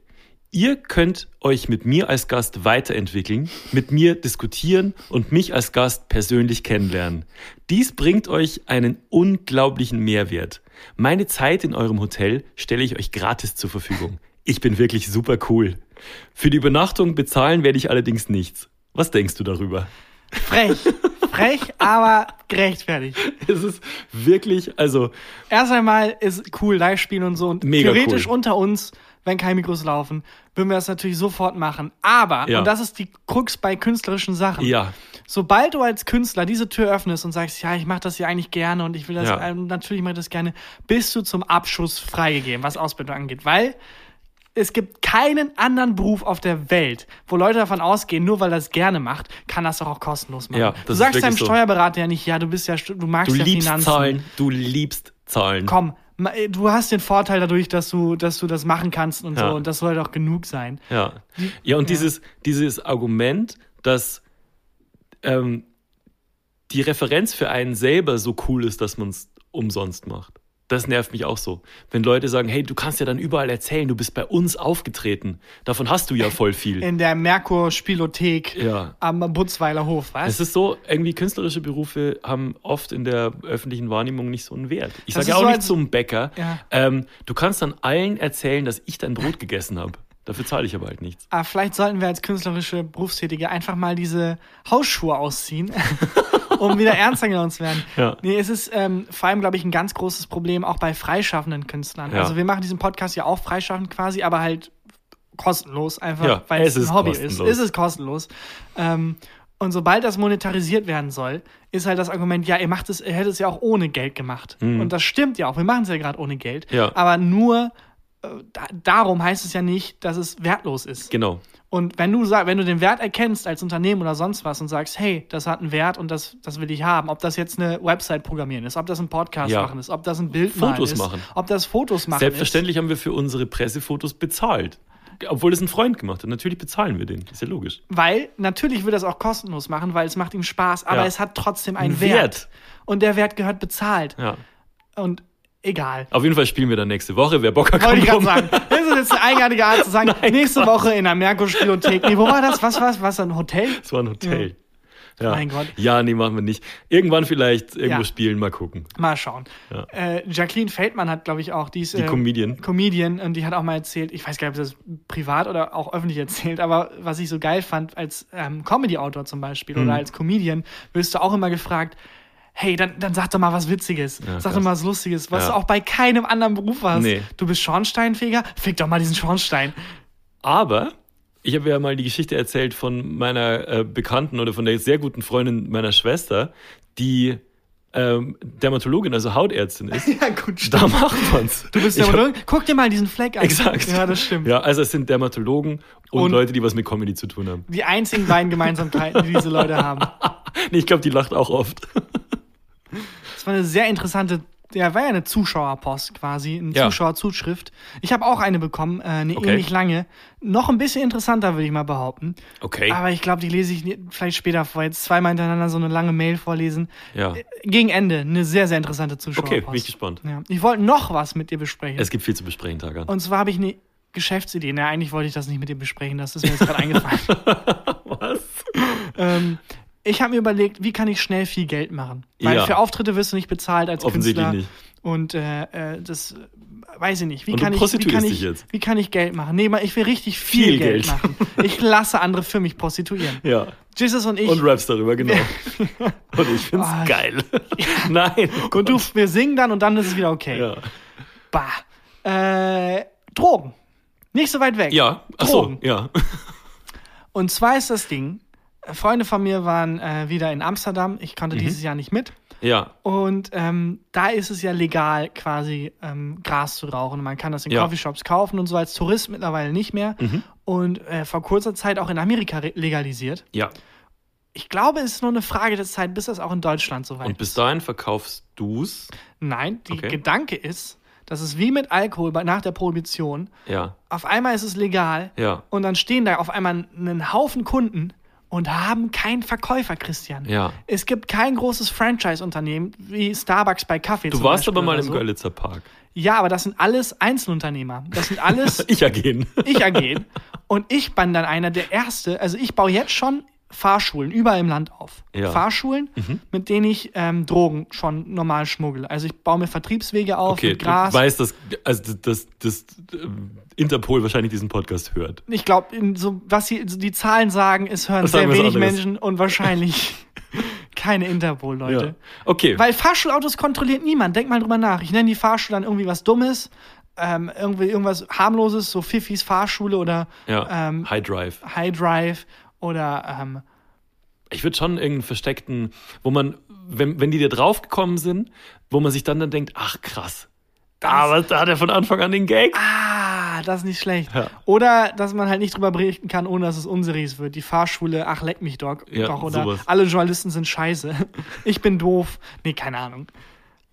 Ihr könnt euch mit mir als Gast weiterentwickeln, mit mir diskutieren und mich als Gast persönlich kennenlernen. Dies bringt euch einen unglaublichen Mehrwert. Meine Zeit in eurem Hotel stelle ich euch gratis zur Verfügung. Ich bin wirklich super cool. Für die Übernachtung bezahlen werde ich allerdings nichts. Was denkst du darüber? Frech. Frech, aber gerechtfertigt. Es ist wirklich, also Erst einmal ist cool, live spielen und so. Und Mega theoretisch cool. unter uns, wenn keine Mikros laufen, würden wir das natürlich sofort machen. Aber, Ja. und das ist die Krux bei künstlerischen Sachen. ja, Sobald du als Künstler diese Tür öffnest und sagst, ja, ich mache das ja eigentlich gerne und ich will das, Ja. ähm, natürlich mache ich das gerne, bist du zum Abschuss freigegeben, was Ausbildung angeht. Weil es gibt keinen anderen Beruf auf der Welt, wo Leute davon ausgehen, nur weil er es gerne macht, kann das doch auch kostenlos machen. Ja, du sagst deinem so. Steuerberater ja nicht, ja, du bist ja, du magst du ja liebst Finanzen. Zahlen, du liebst Zahlen. Komm, äh, du hast den Vorteil dadurch, dass du, dass du das machen kannst und Ja. so und das soll doch genug sein. Ja. Ja, und Dieses, dieses Argument, dass ähm, die Referenz für einen selber so cool ist, dass man es umsonst macht. Das nervt mich auch so. Wenn Leute sagen, hey, du kannst ja dann überall erzählen, du bist bei uns aufgetreten. Davon hast du ja voll viel. In der Merkur-Spielothek Ja. am Butzweiler Hof, was? Es ist so, irgendwie künstlerische Berufe haben oft in der öffentlichen Wahrnehmung nicht so einen Wert. Ich sage ja auch so, nicht zum Bäcker, Ja. ähm, du kannst dann allen erzählen, dass ich dein Brot gegessen habe. Dafür zahle ich aber halt nichts. Aber vielleicht sollten wir als künstlerische Berufstätige einfach mal diese Hausschuhe ausziehen, *laughs* um wieder ernster genommen zu werden. Ja. Nee, es ist ähm, vor allem, glaube ich, ein ganz großes Problem auch bei freischaffenden Künstlern. Ja. Also wir machen diesen Podcast ja auch freischaffend quasi, aber halt kostenlos, einfach Ja, weil es es ein Hobby kostenlos. ist. Es ist kostenlos. Ähm, und sobald das monetarisiert werden soll, ist halt das Argument, ja, ihr macht es, ihr hättet es ja auch ohne Geld gemacht. Und das stimmt ja auch. Wir machen es ja gerade ohne Geld. Mhm. Ja. Aber nur äh, da, darum heißt es ja nicht, dass es wertlos ist. Genau. Und wenn du sag, wenn du den Wert erkennst als Unternehmen oder sonst was und sagst, hey, das hat einen Wert und das, das will ich haben, ob das jetzt eine Website programmieren ist, ob das ein Podcast Ja. machen ist, ob das ein Bild Fotos ist, machen. ob das Fotos machen Selbstverständlich haben wir für unsere Pressefotos bezahlt. Obwohl es ein Freund gemacht hat. Natürlich bezahlen wir den. Ist ja logisch. ist. Weil natürlich will das auch kostenlos machen, weil es macht ihm Spaß, aber Ja. es hat trotzdem einen Ein Wert. Wert. Und der Wert gehört bezahlt. Ja. Und egal. Auf jeden Fall spielen wir dann nächste Woche. Wer Bock hat, Wollte ich gerade sagen. Das ist jetzt eine eigenartige Art zu sagen, *laughs* nächste Woche in der Merkur-Spiothek. Nee, wo war das? Was war Was? Ein Hotel? Es war ein Hotel. Ja. Mein Gott. Ja, nee, machen wir nicht. Irgendwann vielleicht irgendwo Ja. spielen, mal gucken. Mal schauen. Ja. Äh, Jacqueline Feldmann hat, glaube ich, auch die, ist, Die äh, Comedian. Comedian und die hat auch mal erzählt, ich weiß gar nicht, ob sie das privat oder auch öffentlich erzählt, aber was ich so geil fand, als ähm, Comedy-Autor zum Beispiel Mhm. oder als Comedian, wirst du auch immer gefragt, hey, dann, dann sag doch mal was Witziges, Ja, sag krass. doch mal was Lustiges, was Ja. du auch bei keinem anderen Beruf hast. Nee. Du bist Schornsteinfeger, fick doch mal diesen Schornstein. Aber ich habe ja mal die Geschichte erzählt von meiner äh, Bekannten oder von der sehr guten Freundin meiner Schwester, die ähm, Dermatologin, also Hautärztin ist. *laughs* ja, gut, Da macht man's. Du bist Ich hab- Dermatologin? Guck dir mal diesen Fleck an. Exakt. Ja, das stimmt. Ja, also es sind Dermatologen und, Und- Leute, die was mit Comedy zu tun haben. Die einzigen beiden Gemeinsamkeiten, die diese Leute haben. *laughs* Nee, ich glaube, die lacht auch oft. *laughs* Das war eine sehr interessante, ja, war ja eine Zuschauerpost quasi, eine Ja. Zuschauerzuschrift. Ich habe auch eine bekommen, äh, eine Okay. ähnlich lange. Noch ein bisschen interessanter, würde ich mal behaupten. Okay. Aber ich glaube, die lese ich vielleicht später vor. Jetzt zweimal hintereinander so eine lange Mail vorlesen. Ja. Gegen Ende eine sehr, sehr interessante Zuschauerpost. Okay, bin ich gespannt. Ja. Ich wollte noch was mit dir besprechen. Es gibt viel zu besprechen, Tagan. Und zwar habe ich eine Geschäftsidee. Na, eigentlich wollte ich das nicht mit dir besprechen. Das ist mir jetzt gerade *laughs* eingefallen. Was? Ähm, ich habe mir überlegt, wie kann ich schnell viel Geld machen? Weil Ja. für Auftritte wirst du nicht bezahlt als Offensichtlich Künstler. nicht. Und äh, äh, das äh, weiß ich nicht. Wie kann ich, wie kann dich ich, jetzt. wie kann ich Geld machen? Nee, ich will richtig viel, Viel Geld. Geld. machen. *laughs* Ich lasse andere für mich prostituieren. Ja. Jesus und ich. Und raps darüber, genau. *laughs* Und ich find's Ah, geil. *laughs* Nein. oh und du, wir singen dann und dann ist es wieder okay. Ja. Bah. Äh, Drogen. Nicht so weit weg. Ja, ach so, Drogen. ja. Und zwar ist das Ding, Freunde von mir waren äh, wieder in Amsterdam. Ich Mhm. konnte dieses Jahr nicht mit. Ja, Und ähm, da ist es ja legal, quasi ähm, Gras zu rauchen. Man kann das in Ja. Coffeeshops kaufen und so als Tourist mittlerweile nicht mehr. Mhm. Und äh, vor kurzer Zeit auch in Amerika legalisiert. ja. Ich glaube, es ist nur eine Frage der Zeit, bis das auch in Deutschland soweit Und bis ist. dahin verkaufst du's. Nein, die Okay. Gedanke ist, das ist wie mit Alkohol nach der Prohibition. Ja, Auf einmal ist es legal ja, und dann stehen da auf einmal einen Haufen Kunden und haben keinen Verkäufer, Christian. ja. Es gibt kein großes Franchise-Unternehmen wie Starbucks bei Kaffee. Du warst Beispiel aber mal oder im so. Görlitzer Park. Ja, aber das sind alles Einzelunternehmer. Das sind alles *laughs* Ich ergehen. ich AG. Und ich bin dann einer der Erste. Also ich baue jetzt schon Fahrschulen überall im Land auf. Ja. Mhm. Fahrschulen, mit denen ich ähm, Drogen schon normal schmuggle. Also ich baue mir Vertriebswege auf Okay, mit Gras. du weißt, dass, also das, das, das ähm, Interpol wahrscheinlich diesen Podcast hört. ich glaube, so, was die, die Zahlen sagen, es hören Das sehr wenig. Menschen und wahrscheinlich *laughs* keine Interpol-Leute. Ja. Okay. Weil Fahrschulautos kontrolliert niemand. Denk mal drüber nach. Ich nenne die Fahrschule dann irgendwie was Dummes, ähm, irgendwie irgendwas harmloses, so Fiffis Fahrschule oder ja. ähm, High Drive. High Drive oder ähm, Ich würde schon irgendeinen versteckten, wo man, wenn, wenn die da draufgekommen sind, wo man sich dann dann denkt, ach krass. Aber da hat er von Anfang an den Gag. ah, das ist nicht schlecht. Ja. Oder dass man halt nicht drüber berichten kann, ohne dass es unseriös wird. Die Fahrschule, ach leck mich doch, Ja, doch oder sowas. alle Journalisten sind scheiße. *laughs* Ich bin doof. Nee, keine Ahnung.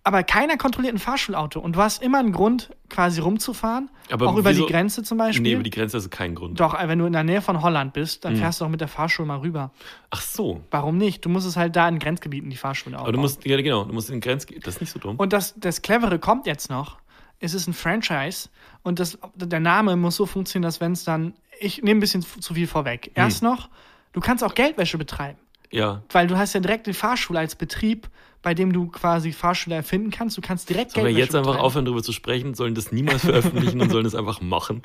Aber keiner kontrolliert ein Fahrschulauto und du hast immer einen Grund, quasi rumzufahren. Aber auch über wieso- die Grenze zum Beispiel. Nee, über die Grenze ist kein Grund. Doch, wenn du in der Nähe von Holland bist, Mhm. dann fährst du doch mit der Fahrschule mal rüber. Ach so. Warum nicht? Du musst es halt da in Grenzgebieten die Fahrschule aufbauen. Aber du musst, ja genau, du musst in den Grenz, das ist nicht so dumm. und das, das Clevere kommt jetzt noch. Es ist ein Franchise und das, der Name muss so funktionieren, dass wenn es dann, ich nehme ein bisschen zu viel vorweg. Hm. Erst noch, du kannst auch Geldwäsche betreiben, ja. weil du hast ja direkt die Fahrschule als Betrieb, bei dem du quasi Fahrschule erfinden kannst. Du kannst direkt Sollen wir Geldwäsche jetzt einfach betreiben. aufhören, darüber zu sprechen, sollen das niemals veröffentlichen und sollen das einfach machen?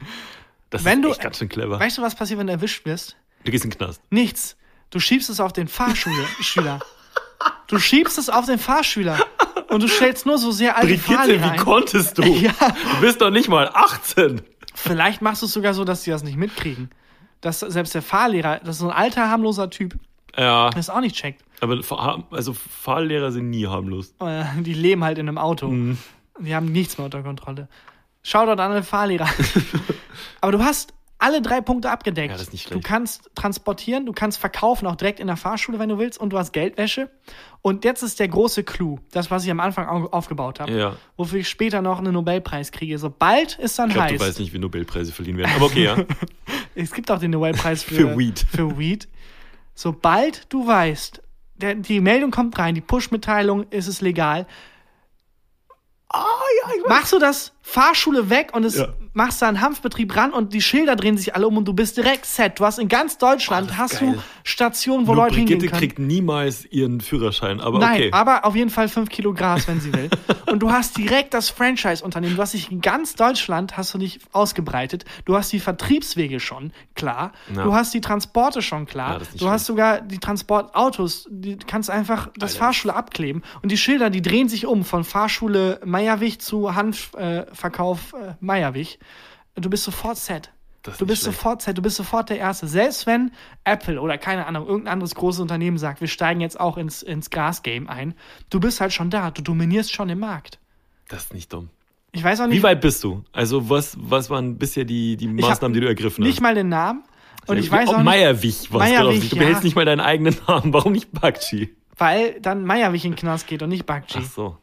Das wenn ist du, echt ganz schön clever. Weißt du, was passiert, wenn du erwischt wirst? Du gehst in den Knast. Nichts. Du schiebst es auf den Fahrschüler. *laughs* Du schiebst es auf den Fahrschüler. Und du stellst nur so sehr alte Brigitte, Fahrlehrer wie ein. konntest du? *laughs* Ja. Du bist doch nicht mal 18. Vielleicht machst du es sogar so, dass die das nicht mitkriegen. Dass selbst der Fahrlehrer, das ist so ein alter, harmloser Typ, Ja, das auch nicht checkt. Aber also Fahrlehrer sind nie harmlos. Äh, Die leben halt in einem Auto. Mhm. Die haben nichts mehr unter Kontrolle. Schau dort an den Fahrlehrer. *laughs* Aber du hast alle drei Punkte abgedeckt. Ja, das ist nicht du schlecht. kannst transportieren, du kannst verkaufen, auch direkt in der Fahrschule, wenn du willst, und du hast Geldwäsche. Und jetzt ist der große Clou, das, was ich am Anfang au- aufgebaut habe, Ja. wofür ich später noch einen Nobelpreis kriege. Sobald es dann Ich glaube, heißt, du weißt nicht, wie Nobelpreise verliehen werden. Aber okay, ja. *laughs* es gibt auch den Nobelpreis *laughs* für, Für Weed. Für Weed. Sobald du weißt, der, die Meldung kommt rein, die Push-Mitteilung, ist es legal. Machst du das Fahrschule weg und es Ja. Machst da einen Hanfbetrieb ran und die Schilder drehen sich alle um und du bist direkt set. Du hast in ganz Deutschland Oh, hast geil. du Stationen, wo Nur Leute hingehen Brigitte können. kriegt niemals ihren Führerschein, aber Nein, okay. aber auf jeden Fall fünf Kilo Gras, wenn sie will. *laughs* Und du hast direkt das Franchise-Unternehmen. Du hast dich in ganz Deutschland hast du dich ausgebreitet. Du hast die Vertriebswege schon klar. Ja. Du hast die Transporte schon klar. Ja, du hast sogar die Transportautos. Die kannst einfach das Alter. Fahrschule abkleben. Und die Schilder, die drehen sich um von Fahrschule Meierwig zu Hanfverkauf äh, äh, Meierwig. Du bist sofort set. Du nicht bist schlecht. sofort set, du bist sofort der Erste. Selbst wenn Apple oder keine Ahnung, irgendein anderes großes Unternehmen sagt, wir steigen jetzt auch ins, ins Gras-Game ein, du bist halt schon da, du dominierst schon den Markt. Das ist nicht dumm. Ich weiß auch nicht, Wie weit bist du? Also was, was waren bisher die, die Maßnahmen, die du ergriffen nicht hast? mal den Namen. Und ich weiß oh, auch nicht, Meierwich warst Meierwich, du. Du ja. behältst nicht mal deinen eigenen *laughs* Namen. Warum nicht Bakchi? weil dann Meierwig in den Knast geht und nicht Bakchi. Ach so.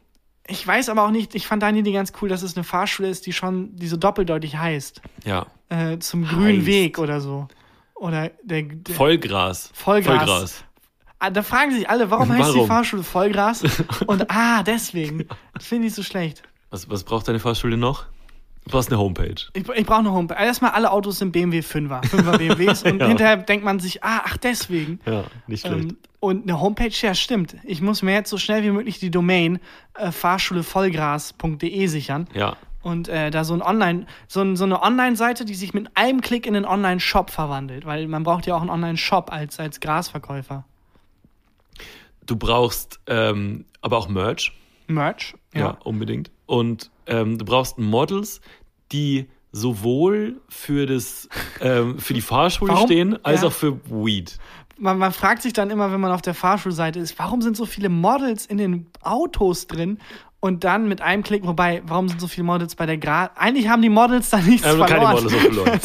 Ich weiß aber auch nicht, ich fand deine Idee ganz cool, dass es eine Fahrschule ist, die schon, die so doppeldeutig heißt. Ja. Äh, zum grünen. Weg oder so. Oder der, der Vollgras. Vollgras. Vollgras. Ah, Da fragen sich alle, warum heißt die Warum? Fahrschule Vollgras? *laughs* Und ah, deswegen. Das finde ich so schlecht. Was, was braucht deine Fahrschule noch? Du brauchst eine Homepage. Ich, ich brauche eine Homepage. Erstmal alle Autos sind BMW 5er. 5er BMWs. *laughs* Und Ja. hinterher denkt man sich, ah, ach, deswegen. Ja, nicht schlecht. Ähm, und eine Homepage, ja, stimmt. Ich muss mir jetzt so schnell wie möglich die Domain äh, fahrschulevollgras.de sichern. ja. Und äh, da so ein Online, so, ein, so eine Online-Seite, die sich mit einem Klick in einen Online-Shop verwandelt. Weil man braucht ja auch einen Online-Shop als, als Grasverkäufer. Du brauchst ähm, aber auch Merch. Merch. Ja, unbedingt. Und ähm, du brauchst Models, die sowohl für das ähm, für die Fahrschule Warum? stehen, als Ja. auch für Weed. Man, man fragt sich dann immer, wenn man auf der Fahrschulseite ist, warum sind so viele Models in den Autos drin? Und dann mit einem Klick, wobei, warum sind so viele Models bei der Gra Eigentlich haben die Models da nichts Haben verloren. keine Models verloren.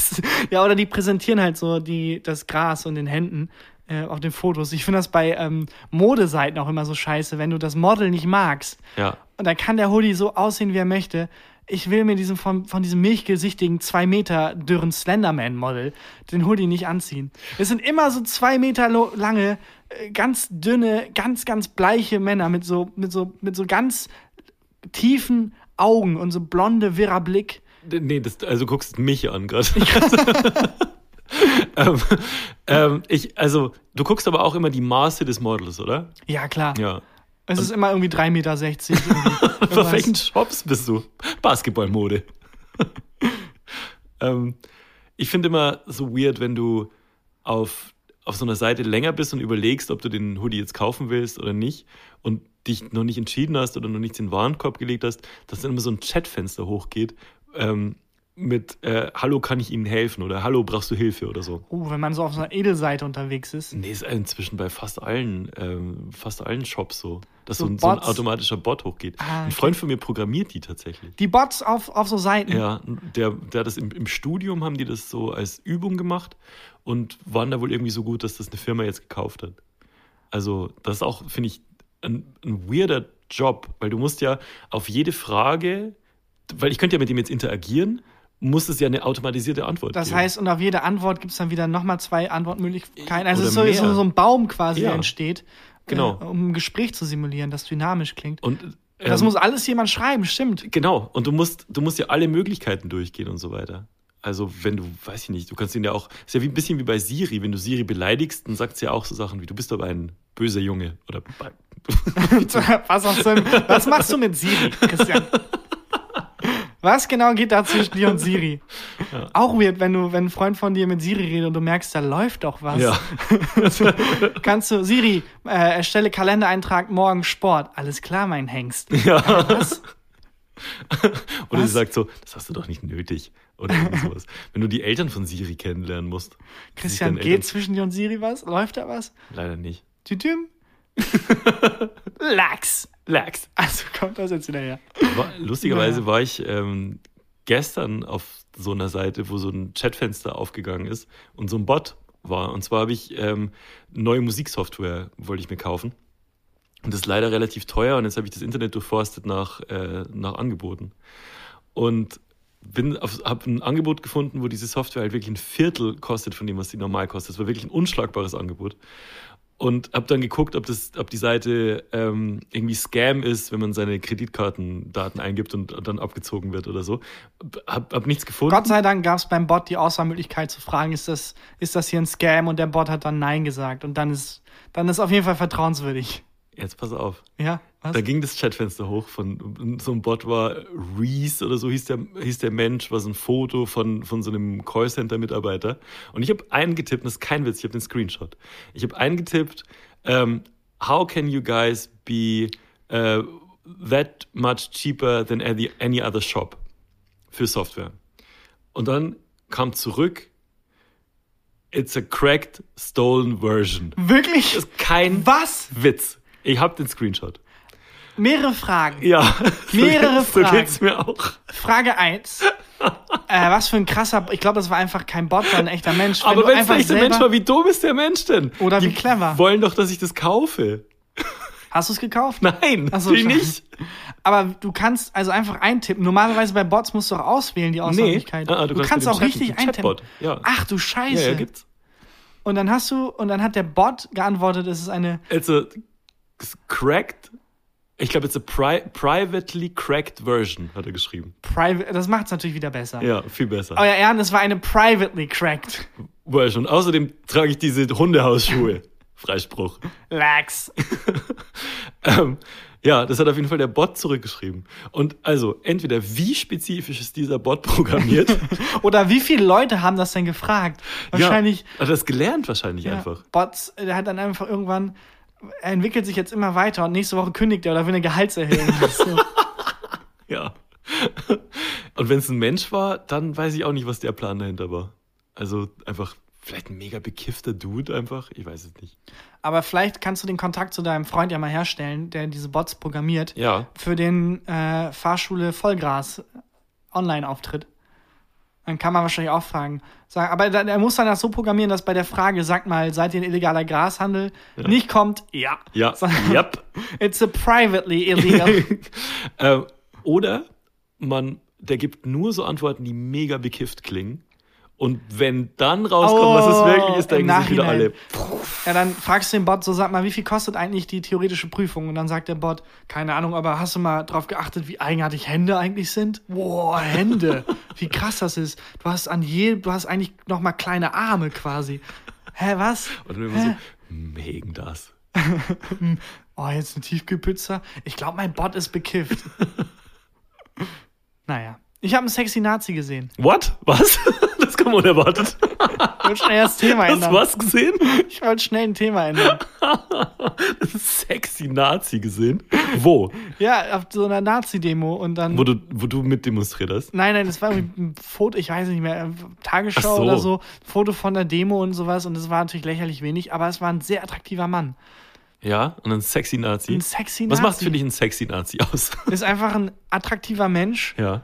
Ja, oder die präsentieren halt so die, das Gras und den Händen äh, auf den Fotos. Ich finde das bei ähm, Modeseiten auch immer so scheiße, wenn du das Model nicht magst. Ja. Und dann kann der Hoodie so aussehen, wie er möchte. Ich will mir diesen von, von diesem milchgesichtigen, zwei Meter dürren Slenderman-Model den Hoodie nicht anziehen. Es sind immer so zwei Meter lange, äh, ganz dünne, ganz, ganz bleiche Männer mit so, mit so, mit so ganz tiefen Augen und so blonde, wirrer Blick. Nee, das, also du guckst mich an gerade. *laughs* ähm, ähm, ich, also, du guckst aber auch immer die Maße des Models, oder? Ja, klar. Ja. Es ist immer irgendwie 3,60 Meter. *laughs* Von welchen Shops bist du? Basketballmode. *laughs* ähm, ich finde immer so weird, wenn du auf, auf so einer Seite länger bist und überlegst, ob du den Hoodie jetzt kaufen willst oder nicht und dich noch nicht entschieden hast oder noch nichts in den Warenkorb gelegt hast, dass dann immer so ein Chatfenster hochgeht ähm, mit äh, Hallo, kann ich Ihnen helfen oder Hallo, brauchst du Hilfe oder so. Oh, wenn man so auf so einer Edelseite unterwegs ist. Nee, ist inzwischen bei fast allen, ähm, fast allen Shops so, dass so, So ein, so ein automatischer Bot hochgeht. Ah, Ein. Freund von mir programmiert die tatsächlich. Die Bots auf, auf so Seiten. Ja, der, der hat das im, im Studium, haben die das so als Übung gemacht und waren da wohl irgendwie so gut, dass das eine Firma jetzt gekauft hat. Also, das ist auch, finde ich, ein, ein weirder Job, weil du musst ja auf jede Frage, weil ich könnte ja mit dem jetzt interagieren, muss es ja eine automatisierte Antwort Das geben. heißt, und auf jede Antwort gibt es dann wieder nochmal zwei Antwortmöglichkeiten. Also Oder es ist so, so ein Baum quasi, Ja. der entsteht, Genau. äh, um ein Gespräch zu simulieren, das dynamisch klingt. und das ähm, muss alles jemand schreiben, stimmt. Genau, und du musst, du musst ja alle Möglichkeiten durchgehen und so weiter. Also, wenn du, weiß ich nicht, du kannst ihn ja auch, ist ja wie ein bisschen wie bei Siri, wenn du Siri beleidigst, dann sagt sie ja auch so Sachen wie, du bist aber ein böser Junge. Oder *laughs* *laughs* was, was machst du mit Siri, Christian? Was genau geht da zwischen dir und *laughs* Siri? Auch weird, wenn du, wenn ein Freund von dir mit Siri redet und du merkst, da läuft doch was. Ja. *laughs* Kannst du, Siri, äh, erstelle Kalendereintrag morgen Sport. Alles klar, mein Hengst. *laughs* ja. Was? Oder Was? sie sagt so, das hast du doch nicht nötig. Oder sowas. Wenn du die Eltern von Siri kennenlernen musst. Christian, geht Eltern- zwischen dir und Siri was? Läuft da was? Leider nicht. Tütüm? *laughs* Lachs. Lax. Also kommt das jetzt wieder her. War, lustigerweise Naja. war ich ähm, gestern auf so einer Seite, wo so ein Chatfenster aufgegangen ist und so ein Bot war. Und zwar habe ich ähm, neue Musiksoftware, wollte ich mir kaufen. Und das ist leider relativ teuer und jetzt habe ich das Internet durchforstet nach, äh, nach Angeboten. Und bin habe ein Angebot gefunden, wo diese Software halt wirklich ein Viertel kostet von dem, was sie normal kostet. Das war wirklich ein unschlagbares Angebot. Und habe dann geguckt, ob, das, ob die Seite ähm, irgendwie Scam ist, wenn man seine Kreditkartendaten eingibt und, und dann abgezogen wird oder so. Hab, hab nichts gefunden. Gott sei Dank gab es beim Bot die Auswahlmöglichkeit zu fragen, ist das, ist das hier ein Scam? Und der Bot hat dann Nein gesagt. Und dann ist, dann ist auf jeden Fall vertrauenswürdig. Jetzt pass auf. Ja, was? Da ging das Chatfenster hoch von so ein Bot war Reese oder so hieß der, hieß der Mensch, war so ein Foto von, von so einem Callcenter-Mitarbeiter. Und ich habe eingetippt, das ist kein Witz, ich habe den Screenshot. Ich habe eingetippt, ähm, how can you guys be uh, that much cheaper than any, any other shop für Software? Und dann kam zurück, it's a cracked, stolen version. Wirklich? Das ist kein Was? Witz. Ich habe den Screenshot. Mehrere Fragen. Ja, *laughs* Mehrere so, Fragen. geht's mir auch. Frage 1. *laughs* äh, was für ein krasser, ich glaube, das war einfach kein Bot, sondern ein echter Mensch. Aber du wenn es der selber- Mensch war, wie dumm ist der Mensch denn? Oder Die wie clever. wollen doch, dass ich das kaufe. Hast du es gekauft? Nein, Ach so, schade. nicht. Aber du kannst also einfach eintippen. Normalerweise bei Bots musst du auch auswählen, die Auswahlmöglichkeit. ah, ah, du, du kannst kannst auch chatten. richtig Ein eintippen. Chatbot, ja. Ach du Scheiße. Ja, ja, gibt's. Und dann hast du, und dann hat der Bot geantwortet, es ist eine It's a cracked, ich glaube, it's a pri privately cracked version, hat er geschrieben. Private, das macht es natürlich wieder besser. Ja, viel besser. Euer Ehren, es war eine privately cracked. Version. Außerdem trage ich diese Hundehausschuhe. *laughs* Freispruch. Lax. *laughs* Ähm, ja, das hat auf jeden Fall der Bot zurückgeschrieben. Und also, entweder wie spezifisch ist dieser Bot *laughs* programmiert? Oder wie viele Leute haben das denn gefragt? Wahrscheinlich. Ja, hat er das gelernt wahrscheinlich Ja, einfach. Bots, der hat dann einfach irgendwann, er entwickelt sich jetzt immer weiter und nächste Woche kündigt er oder will eine Gehaltserhöhung. *laughs* *laughs* Ja. Und wenn es ein Mensch war, dann weiß ich auch nicht, was der Plan dahinter war. Also einfach vielleicht ein mega bekiffter Dude einfach. Ich weiß es nicht. Aber vielleicht kannst du den Kontakt zu deinem Freund ja mal herstellen, der diese Bots programmiert, Ja. für den äh, Fahrschule Vollgras Online-Auftritt. Dann kann man wahrscheinlich auch fragen. Sagen, aber da- er muss dann das so programmieren, dass bei der Frage, sag mal, seid ihr ein illegaler Grashandel, nicht kommt, ja. Ja. *laughs* Sondern, Yep. It's a privately illegal. *laughs* äh, oder man, der gibt nur so Antworten, die mega bekifft klingen. Und wenn dann rauskommt, was es wirklich ist, Oh, denken sich wieder alle. Ja, dann fragst du den Bot so, sag mal, wie viel kostet eigentlich die theoretische Prüfung? Und dann sagt der Bot, keine Ahnung, aber hast du mal drauf geachtet, wie eigenartig Hände eigentlich sind? Boah, Hände. *laughs* wie krass das ist. Du hast an je, du hast eigentlich noch mal kleine Arme quasi. Hä, was? Und dann immer so, megen das. Oh, jetzt ein Tiefkühlpizza. Ich glaube, mein Bot ist bekifft. *laughs* naja. Ich habe einen sexy Nazi gesehen. What? Was? Das kam unerwartet. Ich wollte schnell das Thema Hast ändern. du was gesehen? Ich wollte schnell ein Thema ändern. *laughs* Sexy Nazi gesehen. Wo? Ja, auf so einer Nazi-Demo und dann. Wo du, wo du mit demonstriert hast? Nein, nein, das war irgendwie ein Foto, ich weiß nicht mehr, Tagesschau Ach so. oder so, Foto von der Demo und sowas und es war natürlich lächerlich wenig, aber es war ein sehr attraktiver Mann. Ja, und ein sexy Nazi. Ein sexy Was Nazi. macht für dich ein sexy Nazi aus? Ist einfach ein attraktiver Mensch, ja.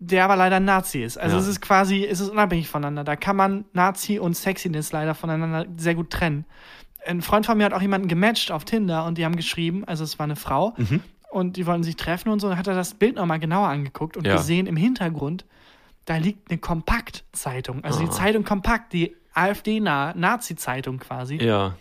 Der aber leider Nazi ist. Also Ja. es ist quasi, es ist unabhängig voneinander. Da kann man Nazi und Sexiness leider voneinander sehr gut trennen. Ein Freund von mir hat auch jemanden gematcht auf Tinder und die haben geschrieben, also es war eine Frau Mhm. und die wollten sich treffen und so, dann hat er das Bild nochmal genauer angeguckt und Ja. gesehen im Hintergrund, da liegt eine Kompakt-Zeitung. Also die Ah. Zeitung Kompakt, die AfD-Nazi-Zeitung quasi. Ja.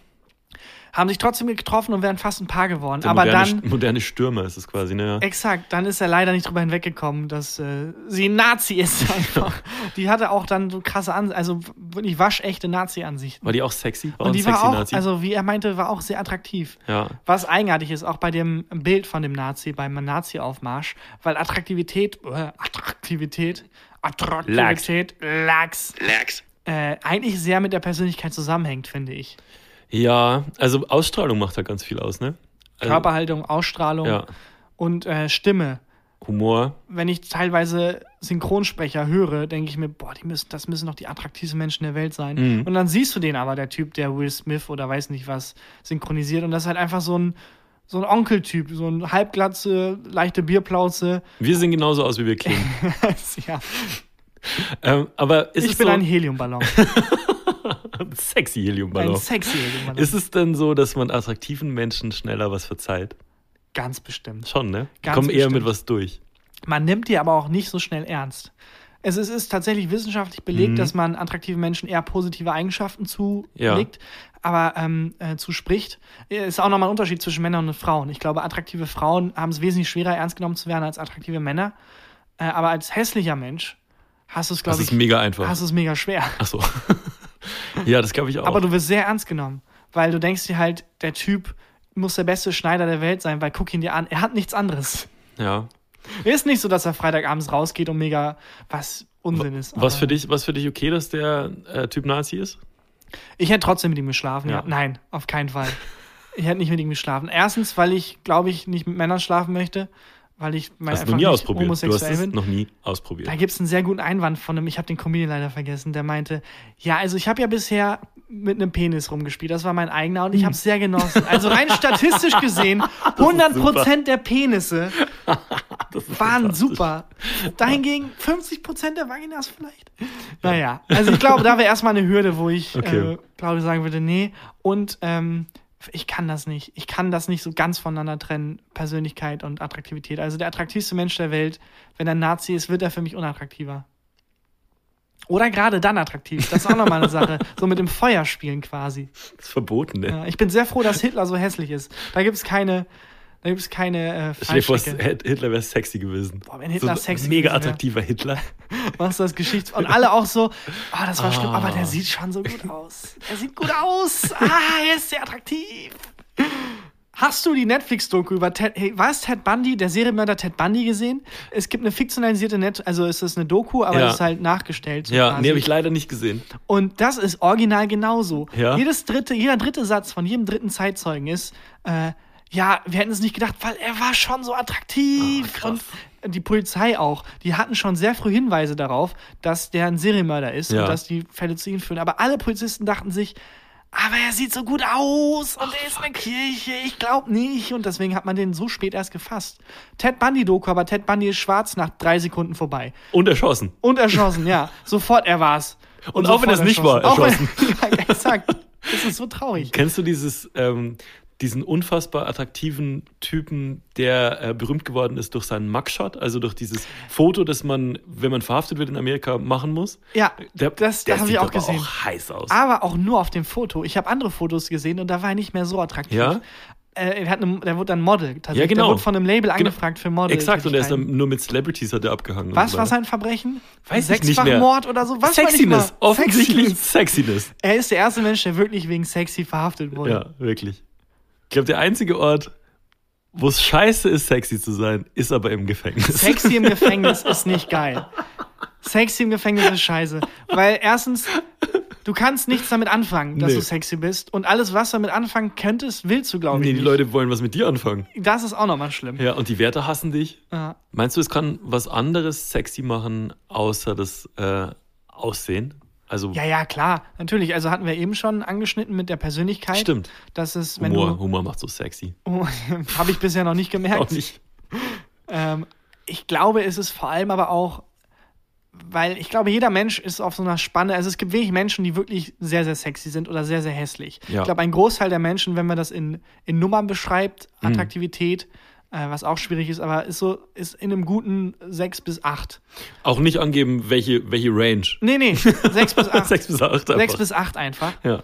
Haben sich trotzdem getroffen und wären fast ein Paar geworden. Der Aber moderne, dann, moderne Stürmer ist es quasi, ne? Exakt, dann ist er leider nicht drüber hinweggekommen, dass äh, sie ein Nazi ist *laughs* einfach. die hatte auch dann so krasse Ansichten, also wirklich waschechte Nazi-Ansichten. War die auch sexy? War Und die war auch, Nazi? also wie er meinte, war auch sehr attraktiv. ja. Was eigenartig ist, auch bei dem Bild von dem Nazi, beim Nazi-Aufmarsch, weil Attraktivität, äh, Attraktivität, Attraktivität, Lachs, Lax. äh, eigentlich sehr mit der Persönlichkeit zusammenhängt, finde ich. Ja, also Ausstrahlung macht da ganz viel aus, ne? Also, Körperhaltung, Ausstrahlung Ja. und äh, Stimme. Humor. Wenn ich teilweise Synchronsprecher höre, denke ich mir, boah, die müssen, das müssen doch die attraktivsten Menschen der Welt sein. Mhm. Und dann siehst du den aber, der Typ, der Will Smith oder weiß nicht was synchronisiert. Und das ist halt einfach so ein, so ein Onkeltyp, so ein halbglatze, leichte Bierplauze. Wir sehen genauso aus, wie wir klingen. *laughs* ja. ähm, aber ist Ich bin so ein Heliumballon. *laughs* sexy Ein Heliumballon? sexy Heliumballon. Ist es denn so, dass man attraktiven Menschen schneller was verzeiht? Ganz bestimmt. Schon, ne? Die Ganz kommen eher mit was durch. Man nimmt die aber auch nicht so schnell ernst. Es ist, ist tatsächlich wissenschaftlich belegt, Mhm. dass man attraktiven Menschen eher positive Eigenschaften Ja. zulegt, aber ähm, äh, zuspricht. Ist auch nochmal ein Unterschied zwischen Männern und Frauen. Ich glaube, attraktive Frauen haben es wesentlich schwerer, ernst genommen zu werden als attraktive Männer. Äh, aber als hässlicher Mensch hast du es, Das glaube ist ich, mega einfach. hast du es mega schwer. Ach so. *laughs* ja, das glaube ich auch. Aber du wirst sehr ernst genommen, weil du denkst dir halt, der Typ muss der beste Schneider der Welt sein, weil guck ihn dir an, er hat nichts anderes. ja. Ist nicht so, dass er Freitagabends rausgeht und mega was Unsinn ist. Was für dich, was für dich okay, dass der äh, Typ Nazi ist? Ich hätte trotzdem mit ihm geschlafen. Ja. Ja. Nein, auf keinen Fall. Ich hätte nicht mit ihm geschlafen. Erstens, weil ich, glaube ich, nicht mit Männern schlafen möchte, weil ich mein, Hast einfach noch nie nicht ausprobiert? Du hast es bin. noch nie ausprobiert. Da gibt es einen sehr guten Einwand von einem, ich habe den Comedian leider vergessen, der meinte, ja, also ich habe ja bisher mit einem Penis rumgespielt, das war mein eigener und ich habe es sehr genossen. Also rein *laughs* statistisch gesehen, 100% der Penisse *laughs* waren super. Dahingegen 50% der Vaginas vielleicht. Naja, also ich glaube, da wäre erstmal eine Hürde, wo ich, Okay. äh, glaube, sagen würde, nee. Und ähm, ich kann das nicht. Ich kann das nicht so ganz voneinander trennen, Persönlichkeit und Attraktivität. Also der attraktivste Mensch der Welt, wenn er Nazi ist, wird er für mich unattraktiver. Oder gerade dann attraktiv. Das ist auch nochmal eine *laughs* Sache. So mit dem Feuer spielen quasi. Das ist verboten, ne? Ja, ich bin sehr froh, dass Hitler so hässlich ist. Da gibt es keine, da gibt es keine äh, Stell dir vor. Hitler wäre sexy gewesen. Boah, wenn Hitler so sexy Mega attraktiver Hitler. *laughs* Was ist das Geschichts... Und alle auch so, ah, das war schlimm, Ah. aber der sieht schon so gut *laughs* aus. Er sieht gut aus. Ah, er ist sehr attraktiv. Hast du die Netflix-Doku über Ted, hey, war es Ted Bundy, der Serienmörder Ted Bundy gesehen? Es gibt eine fiktionalisierte Net, also es ist eine Doku, aber Ja. es ist halt nachgestellt. so Ja, quasi. nee, habe ich leider nicht gesehen. Und das ist original genauso. Ja? Jedes dritte, jeder dritte Satz von jedem dritten Zeitzeugen ist, äh, ja, wir hätten es nicht gedacht, weil er war schon so attraktiv. Krass. und die Polizei auch. Die hatten schon sehr früh Hinweise darauf, dass der ein Serienmörder ist Ja. und dass die Fälle zu ihm führen. Aber alle Polizisten dachten sich, aber er sieht so gut aus und er ist in der Kirche, ich glaube nicht. Und deswegen hat man den so spät erst gefasst. Ted Bundy-Doku, aber Ted Bundy ist schwarz nach drei Sekunden vorbei. Und erschossen. Und erschossen, ja. Sofort er war's. Und auch wenn sofort es nicht war, Auch wenn- erschossen. *laughs* ja, exakt. Das ist so traurig. Kennst du dieses, ähm, diesen unfassbar attraktiven Typen, der äh, berühmt geworden ist durch seinen Mugshot, also durch dieses Foto, das man, wenn man verhaftet wird in Amerika, machen muss? Ja, Der, das, der das habe ich auch gesehen. auch heiß aus. Aber auch nur auf dem Foto. Ich habe andere Fotos gesehen und da war er nicht mehr so attraktiv. Ja? Äh, er hat eine, der wurde dann Model. tatsächlich. Ja, genau. Der wurde von einem Label Genau. angefragt für Model. Exakt, und er ist dann nur mit Celebrities hat er abgehangen. Was war weiter. sein Verbrechen? Weiß ich nicht mehr. Sechsfachmord oder so? Was Sexiness, offensichtlich Sexiness. Sexiness. Er ist der erste Mensch, der wirklich wegen sexy verhaftet wurde. Ja, wirklich. Ich glaube, der einzige Ort, wo es scheiße ist, sexy zu sein, ist aber im Gefängnis. Sexy im *laughs* Gefängnis ist nicht geil. Sexy im Gefängnis ist scheiße. Weil erstens, du kannst nichts damit anfangen, dass Nee. du sexy bist. Und alles, was du damit anfangen könntest, willst du, glaube ich. Nee, die nicht. Leute wollen was mit dir anfangen. Das ist auch nochmal schlimm. Ja, und die Werte hassen dich. Ja. Meinst du, es kann was anderes sexy machen, außer das äh, Aussehen? Also ja, ja, klar. Natürlich. Also hatten wir eben schon angeschnitten mit der Persönlichkeit. stimmt. Das ist, wenn Humor, du. Humor macht so sexy. Oh, *laughs* Habe ich bisher noch nicht gemerkt. Auch nicht. Ähm, ich glaube, es ist vor allem aber auch, weil ich glaube, jeder Mensch ist auf so einer Spanne. Also es gibt wenig Menschen, die wirklich sehr, sehr sexy sind oder sehr, sehr hässlich. Ja. Ich glaube, ein Großteil der Menschen, wenn man das in, in Nummern beschreibt, Mhm. Äh, was auch schwierig ist, aber ist so, ist in einem guten 6 bis 8. Auch nicht angeben, welche, welche Range. Nee, nee, 6 bis *laughs* 8. 6 bis 8 einfach. 6 bis 8 einfach. ja.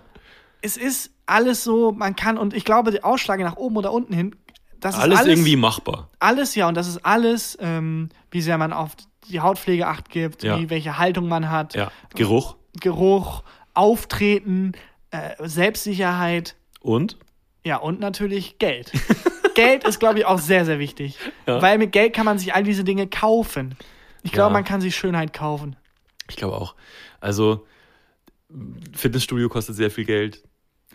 Es ist alles so, man kann, und ich glaube, die Ausschläge nach oben oder unten hin, das ist Alles, alles, irgendwie machbar. alles, ja, und das ist alles, ähm, wie sehr man auf die Hautpflege acht gibt, Ja. wie, welche Haltung man hat, Ja. Geruch Geruch, Auftreten, äh, Selbstsicherheit, und? ja, und natürlich Geld. *laughs* Geld ist, glaube ich, auch sehr, sehr wichtig. Ja. Weil mit Geld kann man sich all diese Dinge kaufen. Ich glaube, Ja. man kann sich Schönheit kaufen. Ich glaube auch. Also, Fitnessstudio kostet sehr viel Geld.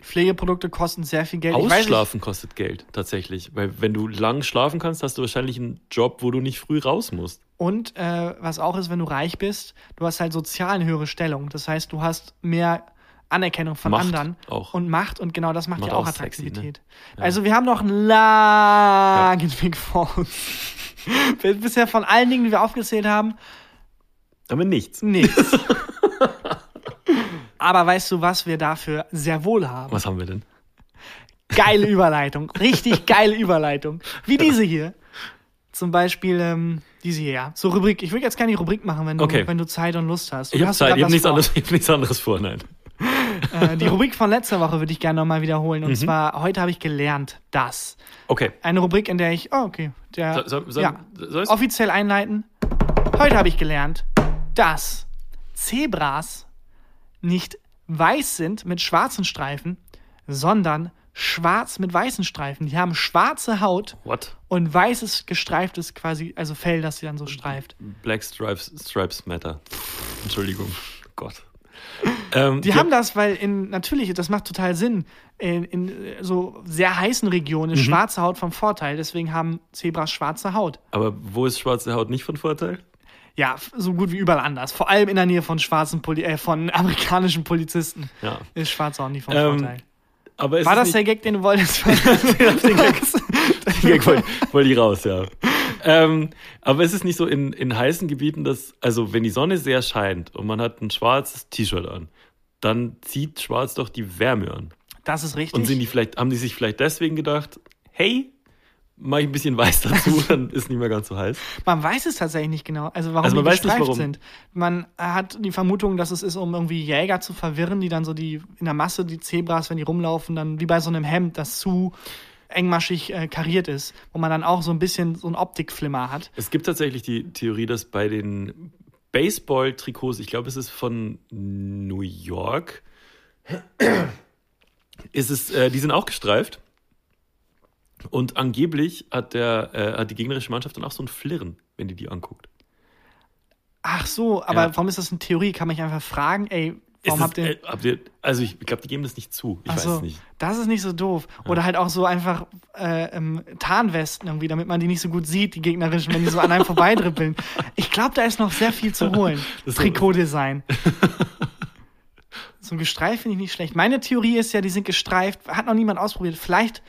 Pflegeprodukte kosten sehr viel Geld. Weiß nicht, Ausschlafen kostet Geld, tatsächlich. Weil wenn du lang schlafen kannst, hast du wahrscheinlich einen Job, wo du nicht früh raus musst. Und äh, was auch ist, wenn du reich bist, du hast halt sozial eine höhere Stellung. Das heißt, du hast mehr Anerkennung von Macht anderen auch. und Macht und genau das macht, Macht ja auch auch sexy, ne? Attraktivität. Also wir haben noch einen langen Weg vor uns. *laughs* Bisher von allen Dingen, die wir aufgezählt haben, Aber nichts. nichts. *laughs* Aber weißt du, was wir dafür sehr wohl haben? Was haben wir denn? Geile *laughs* Überleitung. Richtig geile Überleitung. Wie diese hier. Zum Beispiel ähm, diese hier. ja. So Rubrik. Ich will jetzt die Rubrik machen, wenn du, Okay. wenn du Zeit und Lust hast. Ich Oder habe du Zeit, ich habe nichts, anderes- ich hab nichts anderes vor, nein. Äh, die Rubrik von letzter Woche würde ich gerne nochmal wiederholen. Mhm. Und zwar, heute habe ich gelernt, dass. Okay. Eine Rubrik, in der ich. Oh, okay. Der, So, so, so, ja. Offiziell einleiten. Heute habe ich gelernt, dass Zebras nicht weiß sind mit schwarzen Streifen, sondern schwarz mit weißen Streifen. Die haben schwarze Haut What? und weißes gestreiftes quasi, also Fell, das sie dann so streift. Black Stripes, Stripes Matter. Entschuldigung. Gott. Ähm, Die ja, haben das, weil in, natürlich, das macht total Sinn, in, in so sehr heißen Regionen Mhm. ist schwarze Haut vom Vorteil, deswegen haben Zebras schwarze Haut. Aber wo ist schwarze Haut nicht von Vorteil? Ja, so gut wie überall anders. Vor allem in der Nähe von schwarzen Poli äh, von *laughs* amerikanischen Polizisten Ja. ist schwarze Haut nicht vom Ähm, Vorteil. Aber War das der Gag, den du wolltest? *laughs* den Gag, den Gag wollte wollte ich raus, ja. Ähm, aber es ist nicht so in, in heißen Gebieten, dass, also wenn die Sonne sehr scheint und man hat ein schwarzes T-Shirt an, dann zieht schwarz doch die Wärme an. das ist richtig. Und sind die vielleicht, haben die sich vielleicht deswegen gedacht, hey, mach ich ein bisschen weiß dazu, *laughs* dann ist nicht mehr ganz so heiß. Man weiß es tatsächlich nicht genau. Also warum Also man die weiß nicht, warum. sind. Man hat die Vermutung, dass es ist, um irgendwie Jäger zu verwirren, die dann so die in der Masse die Zebras, wenn die rumlaufen, dann wie bei so einem Hemd, das zu engmaschig äh, kariert ist, wo man dann auch so ein bisschen so ein Optikflimmer hat. Es gibt tatsächlich die Theorie, dass bei den Baseball-Trikots, ich glaube, es ist von New York, *clears throat* ist es, äh, die sind auch gestreift. Und angeblich hat, der, äh, hat die gegnerische Mannschaft dann auch so ein Flirren, wenn die die anguckt. Ach so, aber Ja. warum ist das eine Theorie? Kann man nicht einfach fragen, ey, warum Ist habt ihr. äh, habt ihr also ich glaube, die geben das nicht zu. Ich weiß so, es nicht. Das ist nicht so doof. Oder halt auch so einfach äh, ähm, Tarnwesten irgendwie, damit man die nicht so gut sieht, die gegnerischen, wenn die so an einem vorbeidribbeln. *laughs* Ich glaube, da ist noch sehr viel zu holen. Das- Trikotdesign. *laughs* so ein Gestreift finde ich nicht schlecht. Meine Theorie ist ja, die sind gestreift. Hat noch niemand ausprobiert. Vielleicht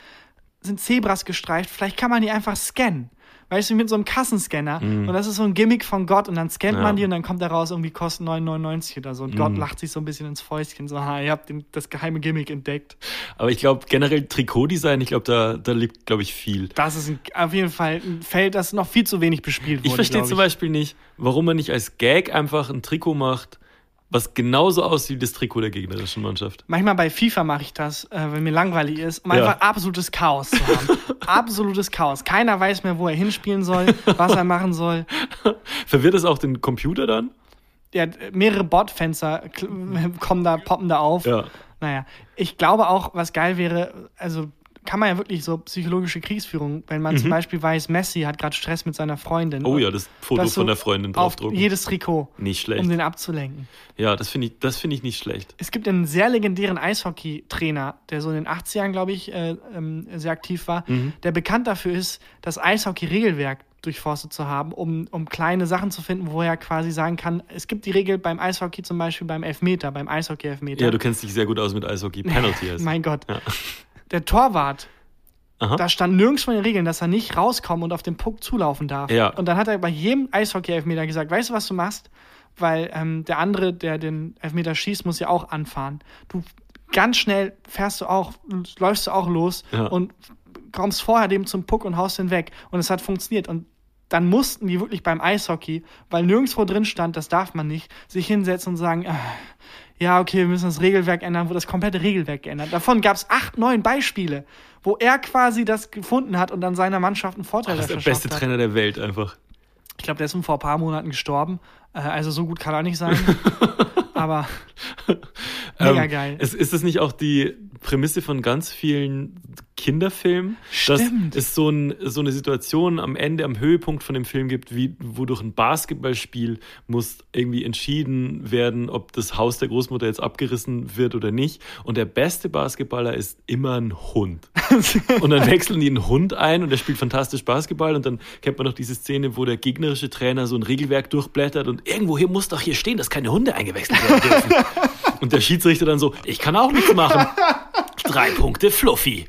sind Zebras gestreift. Vielleicht kann man die einfach scannen. Weißt du, mit so einem Kassenscanner. Und das ist so ein Gimmick von Gott. Und dann scannt Mhm. Ja. Mhm. man die und dann kommt da raus, irgendwie kosten 9,99 oder so. Und Gott lacht sich so ein bisschen ins Fäustchen. So, ha, ihr habt den, das geheime Gimmick entdeckt. Aber ich glaube, generell Trikotdesign, ich glaube, da, da liegt, glaube ich, viel. Das ist ein, auf jeden Fall ein Feld, das noch viel zu wenig bespielt wurde. Ich verstehe zum Beispiel nicht, warum man nicht als Gag einfach ein Trikot macht, was genauso aussieht wie das Trikot der gegnerischen Mannschaft. Manchmal bei FIFA mache ich das, äh, wenn mir langweilig ist, um Ja. einfach absolutes Chaos zu haben. *laughs* absolutes Chaos. Keiner weiß mehr, wo er hinspielen soll, was er machen soll. *laughs* Verwirrt es auch den Computer dann? Ja, mehrere Bordfenster *laughs* kommen da, poppen da auf. Ja. Naja, ich glaube auch, was geil wäre, also kann man ja wirklich so psychologische Kriegsführung, wenn man zum Beispiel weiß, Messi hat gerade Stress mit seiner Freundin. Mhm. Oh ja, das Foto von der Freundin auf draufdrucken. jedes Trikot, Nicht schlecht. um den abzulenken. ja, das finde ich, das finde ich nicht schlecht. Es gibt einen sehr legendären Eishockey-Trainer, der so in den 80ern, glaube ich, äh, ähm, sehr aktiv war, Mhm. der bekannt dafür ist, das Eishockey-Regelwerk durchforstet zu haben, um, um kleine Sachen zu finden, wo er quasi sagen kann, es gibt die Regel beim Eishockey zum Beispiel beim Elfmeter, beim Eishockey-Elfmeter. Ja, du kennst dich sehr gut aus mit Eishockey. Penalty heißt. *laughs* mein Gott. Ja. Der Torwart, Aha. da stand nirgends von den Regeln, dass er nicht rauskommen und auf den Puck zulaufen darf. Ja. Und dann hat er bei jedem Eishockey-Elfmeter gesagt, weißt du, was du machst? Weil ähm, der andere, der den Elfmeter schießt, muss ja auch anfahren. Du ganz schnell fährst du auch, läufst du auch los Ja. und kommst vorher dem zum Puck und haust den weg. Und es hat funktioniert. Und dann mussten die wirklich beim Eishockey, weil nirgendwo drin stand, das darf man nicht, sich hinsetzen und sagen, ah, ja, okay, wir müssen das Regelwerk ändern, wurde das komplette Regelwerk geändert. Davon gab es acht, neun Beispiele, wo er quasi das gefunden hat und dann seiner Mannschaft einen Vorteil Das ist der beste hat. Trainer der Welt einfach. Ich glaube, der ist vor ein paar Monaten gestorben. Äh, also so gut kann er nicht sein. *laughs* Aber mega Ähm, geil. Ist, ist das nicht auch die Prämisse von ganz vielen Kinderfilmen? Stimmt. Dass es so, ein, so eine Situation am Ende, am Höhepunkt von dem Film gibt, wie, wo durch ein Basketballspiel muss irgendwie entschieden werden, ob das Haus der Großmutter jetzt abgerissen wird oder nicht. Und der beste Basketballer ist immer ein Hund. *laughs* Und dann wechseln die einen Hund ein und der spielt fantastisch Basketball. Und dann kennt man noch diese Szene, wo der gegnerische Trainer so ein Regelwerk durchblättert und irgendwo hier muss doch hier stehen, dass keine Hunde eingewechselt werden dürfen. *laughs* Und der Schiedsrichter dann so, ich kann auch nichts machen. Drei Punkte Fluffy.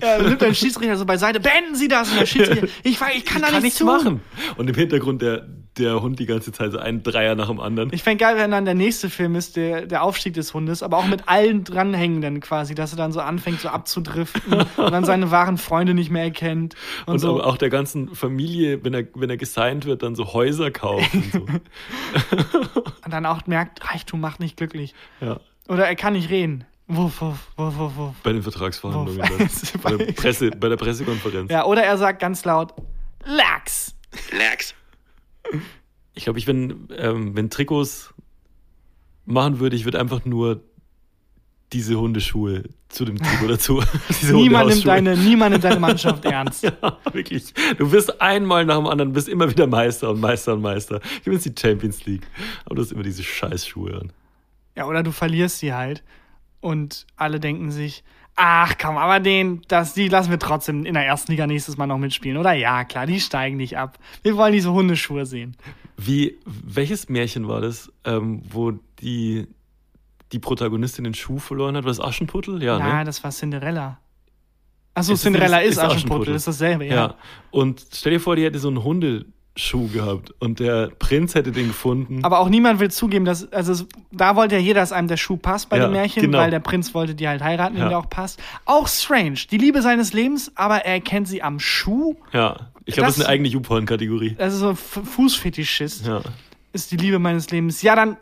Ja, dann nimmt ein Schiedsrichter so beiseite, beenden Sie das! Und der Schiedsrichter, ich, ich kann da kann nichts nichts tun. machen. Und im Hintergrund der, der Hund die ganze Zeit so einen Dreier nach dem anderen. Ich fände geil, wenn dann der nächste Film ist, der, der Aufstieg des Hundes, aber auch mit allen dranhängenden quasi, dass er dann so anfängt, so abzudriften *laughs* und dann seine wahren Freunde nicht mehr erkennt. Und, und so. aber auch der ganzen Familie, wenn er, wenn er gesigned wird, dann so Häuser kauft und so. *laughs* und dann auch merkt, Reichtum macht nicht glücklich. ja. Oder er kann nicht reden. Wuff, wuff, wuff, wuff, wuff. Bei den Vertragsverhandlungen. Wuff. dann. *laughs* bei, der Presse, bei der Pressekonferenz. Ja, oder er sagt ganz laut, Lachs! Lax. Ich glaube, ich, wenn, ähm, wenn Trikots machen würde, ich würde einfach nur diese Hundeschuhe zu dem Trikot dazu. *laughs* diese Niemand nimmt, deine, niemand nimmt deine Mannschaft *laughs* ernst. Ja, wirklich. Du wirst einmal nach dem anderen, bist immer wieder Meister und Meister und Meister. Gewinnst die Champions League. Aber du hast immer diese Scheißschuhe an. Ja, oder du verlierst sie halt und alle denken sich, ach komm, aber den, das, die lassen wir trotzdem in der ersten Liga nächstes Mal noch mitspielen. Oder ja, klar, die steigen nicht ab. Wir wollen diese Hundeschuhe sehen. Wie, welches Märchen war das, ähm, wo die, die Protagonistin den Schuh verloren hat? War das Aschenputtel? Ja, Ja, ne? das war Cinderella. Achso, Cinderella ist- ist, ist Aschenputtel, ist dasselbe, ja. Ja. Und stell dir vor, die hätte so einen Hundeschuh gehabt und der Prinz hätte den gefunden. Aber auch niemand will zugeben, dass, also es, da wollte ja jeder, dass einem der Schuh passt bei Ja, dem Märchen, genau. weil der Prinz wollte die halt heiraten, Ja. der auch passt. Auch strange. Die Liebe seines Lebens, aber er erkennt sie am Schuh. ja, ich glaube, das ist Das- eine eigene YouPorn-Kategorie. Das ist so ein Fußfetischist. Ja. Ist die Liebe meines Lebens. Ja, dann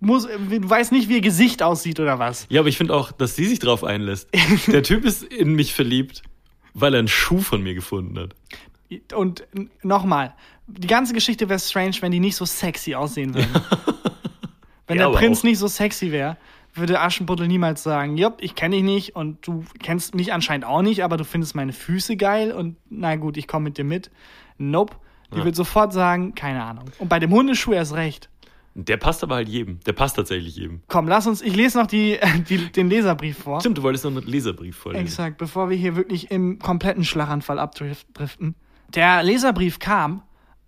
muss, du weißt nicht, wie ihr Gesicht aussieht oder was. ja, aber ich finde auch, dass sie sich drauf einlässt. Der Typ ist in mich verliebt, weil er einen Schuh von mir gefunden hat. Und nochmal, die ganze Geschichte wäre strange, wenn die nicht so sexy aussehen würden. *laughs* Wenn Ja, der Prinz auch. nicht so sexy wäre, würde Aschenputtel niemals sagen, Jupp, ich kenne dich nicht und du kennst mich anscheinend auch nicht, aber du findest meine Füße geil und na gut, ich komme mit dir mit. Nope. Die Ja. wird sofort sagen, keine Ahnung. Und bei dem Hundeschuh erst recht. Der passt aber halt jedem. Der passt tatsächlich jedem. Komm, lass uns, ich lese noch die, *laughs* die, den Leserbrief vor. Stimmt, du wolltest noch einen Leserbrief vorlesen. Exakt, bevor wir hier wirklich im kompletten Schlaganfall abdriften. Der Leserbrief kam,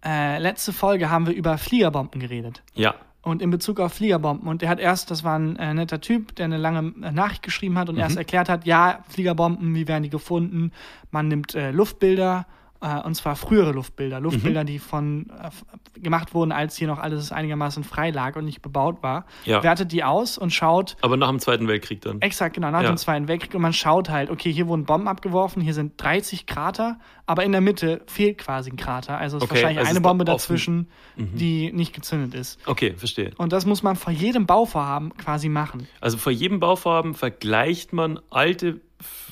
äh, letzte Folge haben wir über Fliegerbomben geredet. Ja. Und in Bezug auf Fliegerbomben. Und er hat erst, das war ein äh, netter Typ, der eine lange äh, Nachricht geschrieben hat und erst erklärt hat, ja, Fliegerbomben, wie werden die gefunden? Man nimmt äh, Luftbilder, und zwar frühere Luftbilder. Luftbilder, die von äh, gemacht wurden, als hier noch alles einigermaßen frei lag und nicht bebaut war. Ja. Wertet die aus und schaut, Aber nach dem Zweiten Weltkrieg dann. Exakt, genau, nach Ja. dem Zweiten Weltkrieg. Und man schaut halt, okay, hier wurden Bomben abgeworfen, hier sind 30 Krater, aber in der Mitte fehlt quasi ein Krater. Also ist Okay, wahrscheinlich also eine Bombe dazwischen, die nicht gezündet ist. Okay, verstehe. Und das muss man vor jedem Bauvorhaben quasi machen. Also vor jedem Bauvorhaben vergleicht man alte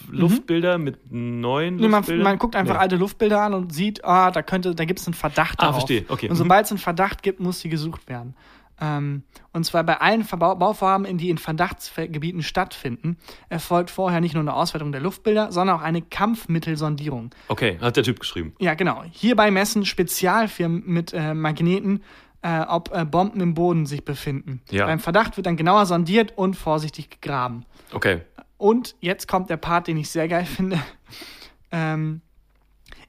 F- Luftbilder mit neuen Mhm. Nee, man, Luftbildern? man guckt einfach Nee. alte Luftbilder an und sieht, ah, da könnte, da gibt es einen Verdacht Ah, darauf. verstehe. Okay, Und mhm. sobald es einen Verdacht gibt, muss sie gesucht werden. Ähm, und zwar bei allen Verbau Bauvorhaben, in die in Verdachtsgebieten stattfinden, erfolgt vorher nicht nur eine Auswertung der Luftbilder, sondern auch eine Kampfmittelsondierung. Okay, hat der Typ geschrieben. Ja, genau. Hierbei messen Spezialfirmen mit äh, Magneten, äh, ob äh, Bomben im Boden sich befinden. Ja. Beim Verdacht wird dann genauer sondiert und vorsichtig gegraben. Okay. Und jetzt kommt der Part, den ich sehr geil finde. Ähm,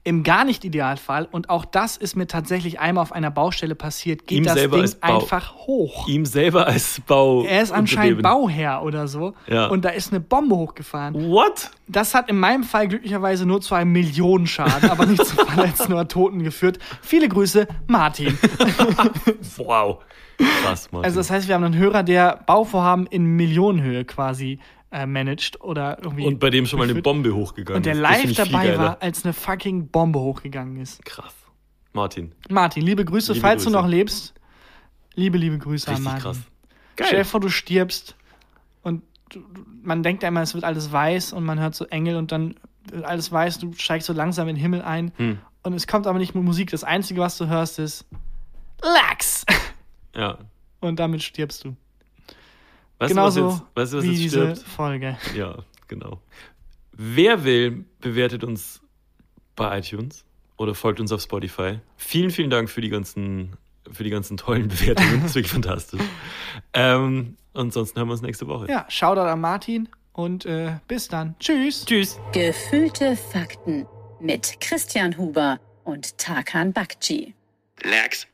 Im gar nicht Idealfall, und auch das ist mir tatsächlich einmal auf einer Baustelle passiert, geht Ihm das selber Ding einfach hoch. Ihm selber als Bau. Er ist anscheinend. Bauherr oder so. Ja. Und da ist eine Bombe hochgefahren. What? Das hat in meinem Fall glücklicherweise nur zu einem Millionenschaden, aber nicht zu *laughs* Verletzten oder Toten geführt. Viele Grüße, Martin. *laughs* Wow. Krass, Mann. Also das heißt, wir haben einen Hörer, der Bauvorhaben in Millionenhöhe quasi äh, managt oder irgendwie. und bei dem schon mal eine. Bombe hochgegangen Und der ist. Live dabei war, als eine fucking Bombe hochgegangen ist. Krass. Martin. Martin, liebe Grüße, Liebe falls du Grüße. noch lebst. Liebe, liebe Grüße Richtig an Martin. krass. Geil. Stell dir vor, du stirbst und du, du- man denkt immer, es wird alles weiß und man hört so Engel und dann wird alles weiß, du steigst so langsam in den Himmel ein Hm. und es kommt aber nicht mit Musik. Das Einzige, was du hörst, ist Lachs. Ja. Und damit stirbst du. Weißt Genauso du, was jetzt, weißt du, was wie jetzt diese stirbt? Folge. Ja, genau. Wer will, bewertet uns bei iTunes oder folgt uns auf Spotify. Vielen, vielen Dank für die ganzen, für die ganzen tollen *laughs* Bewertungen. Das ist wirklich fantastisch. Ähm, ansonsten hören wir uns nächste Woche. Ja, Shoutout an Martin und äh, bis dann. Tschüss. Tschüss. Gefühlte Fakten mit Christian Huber und Tarkan Bakci. Lax.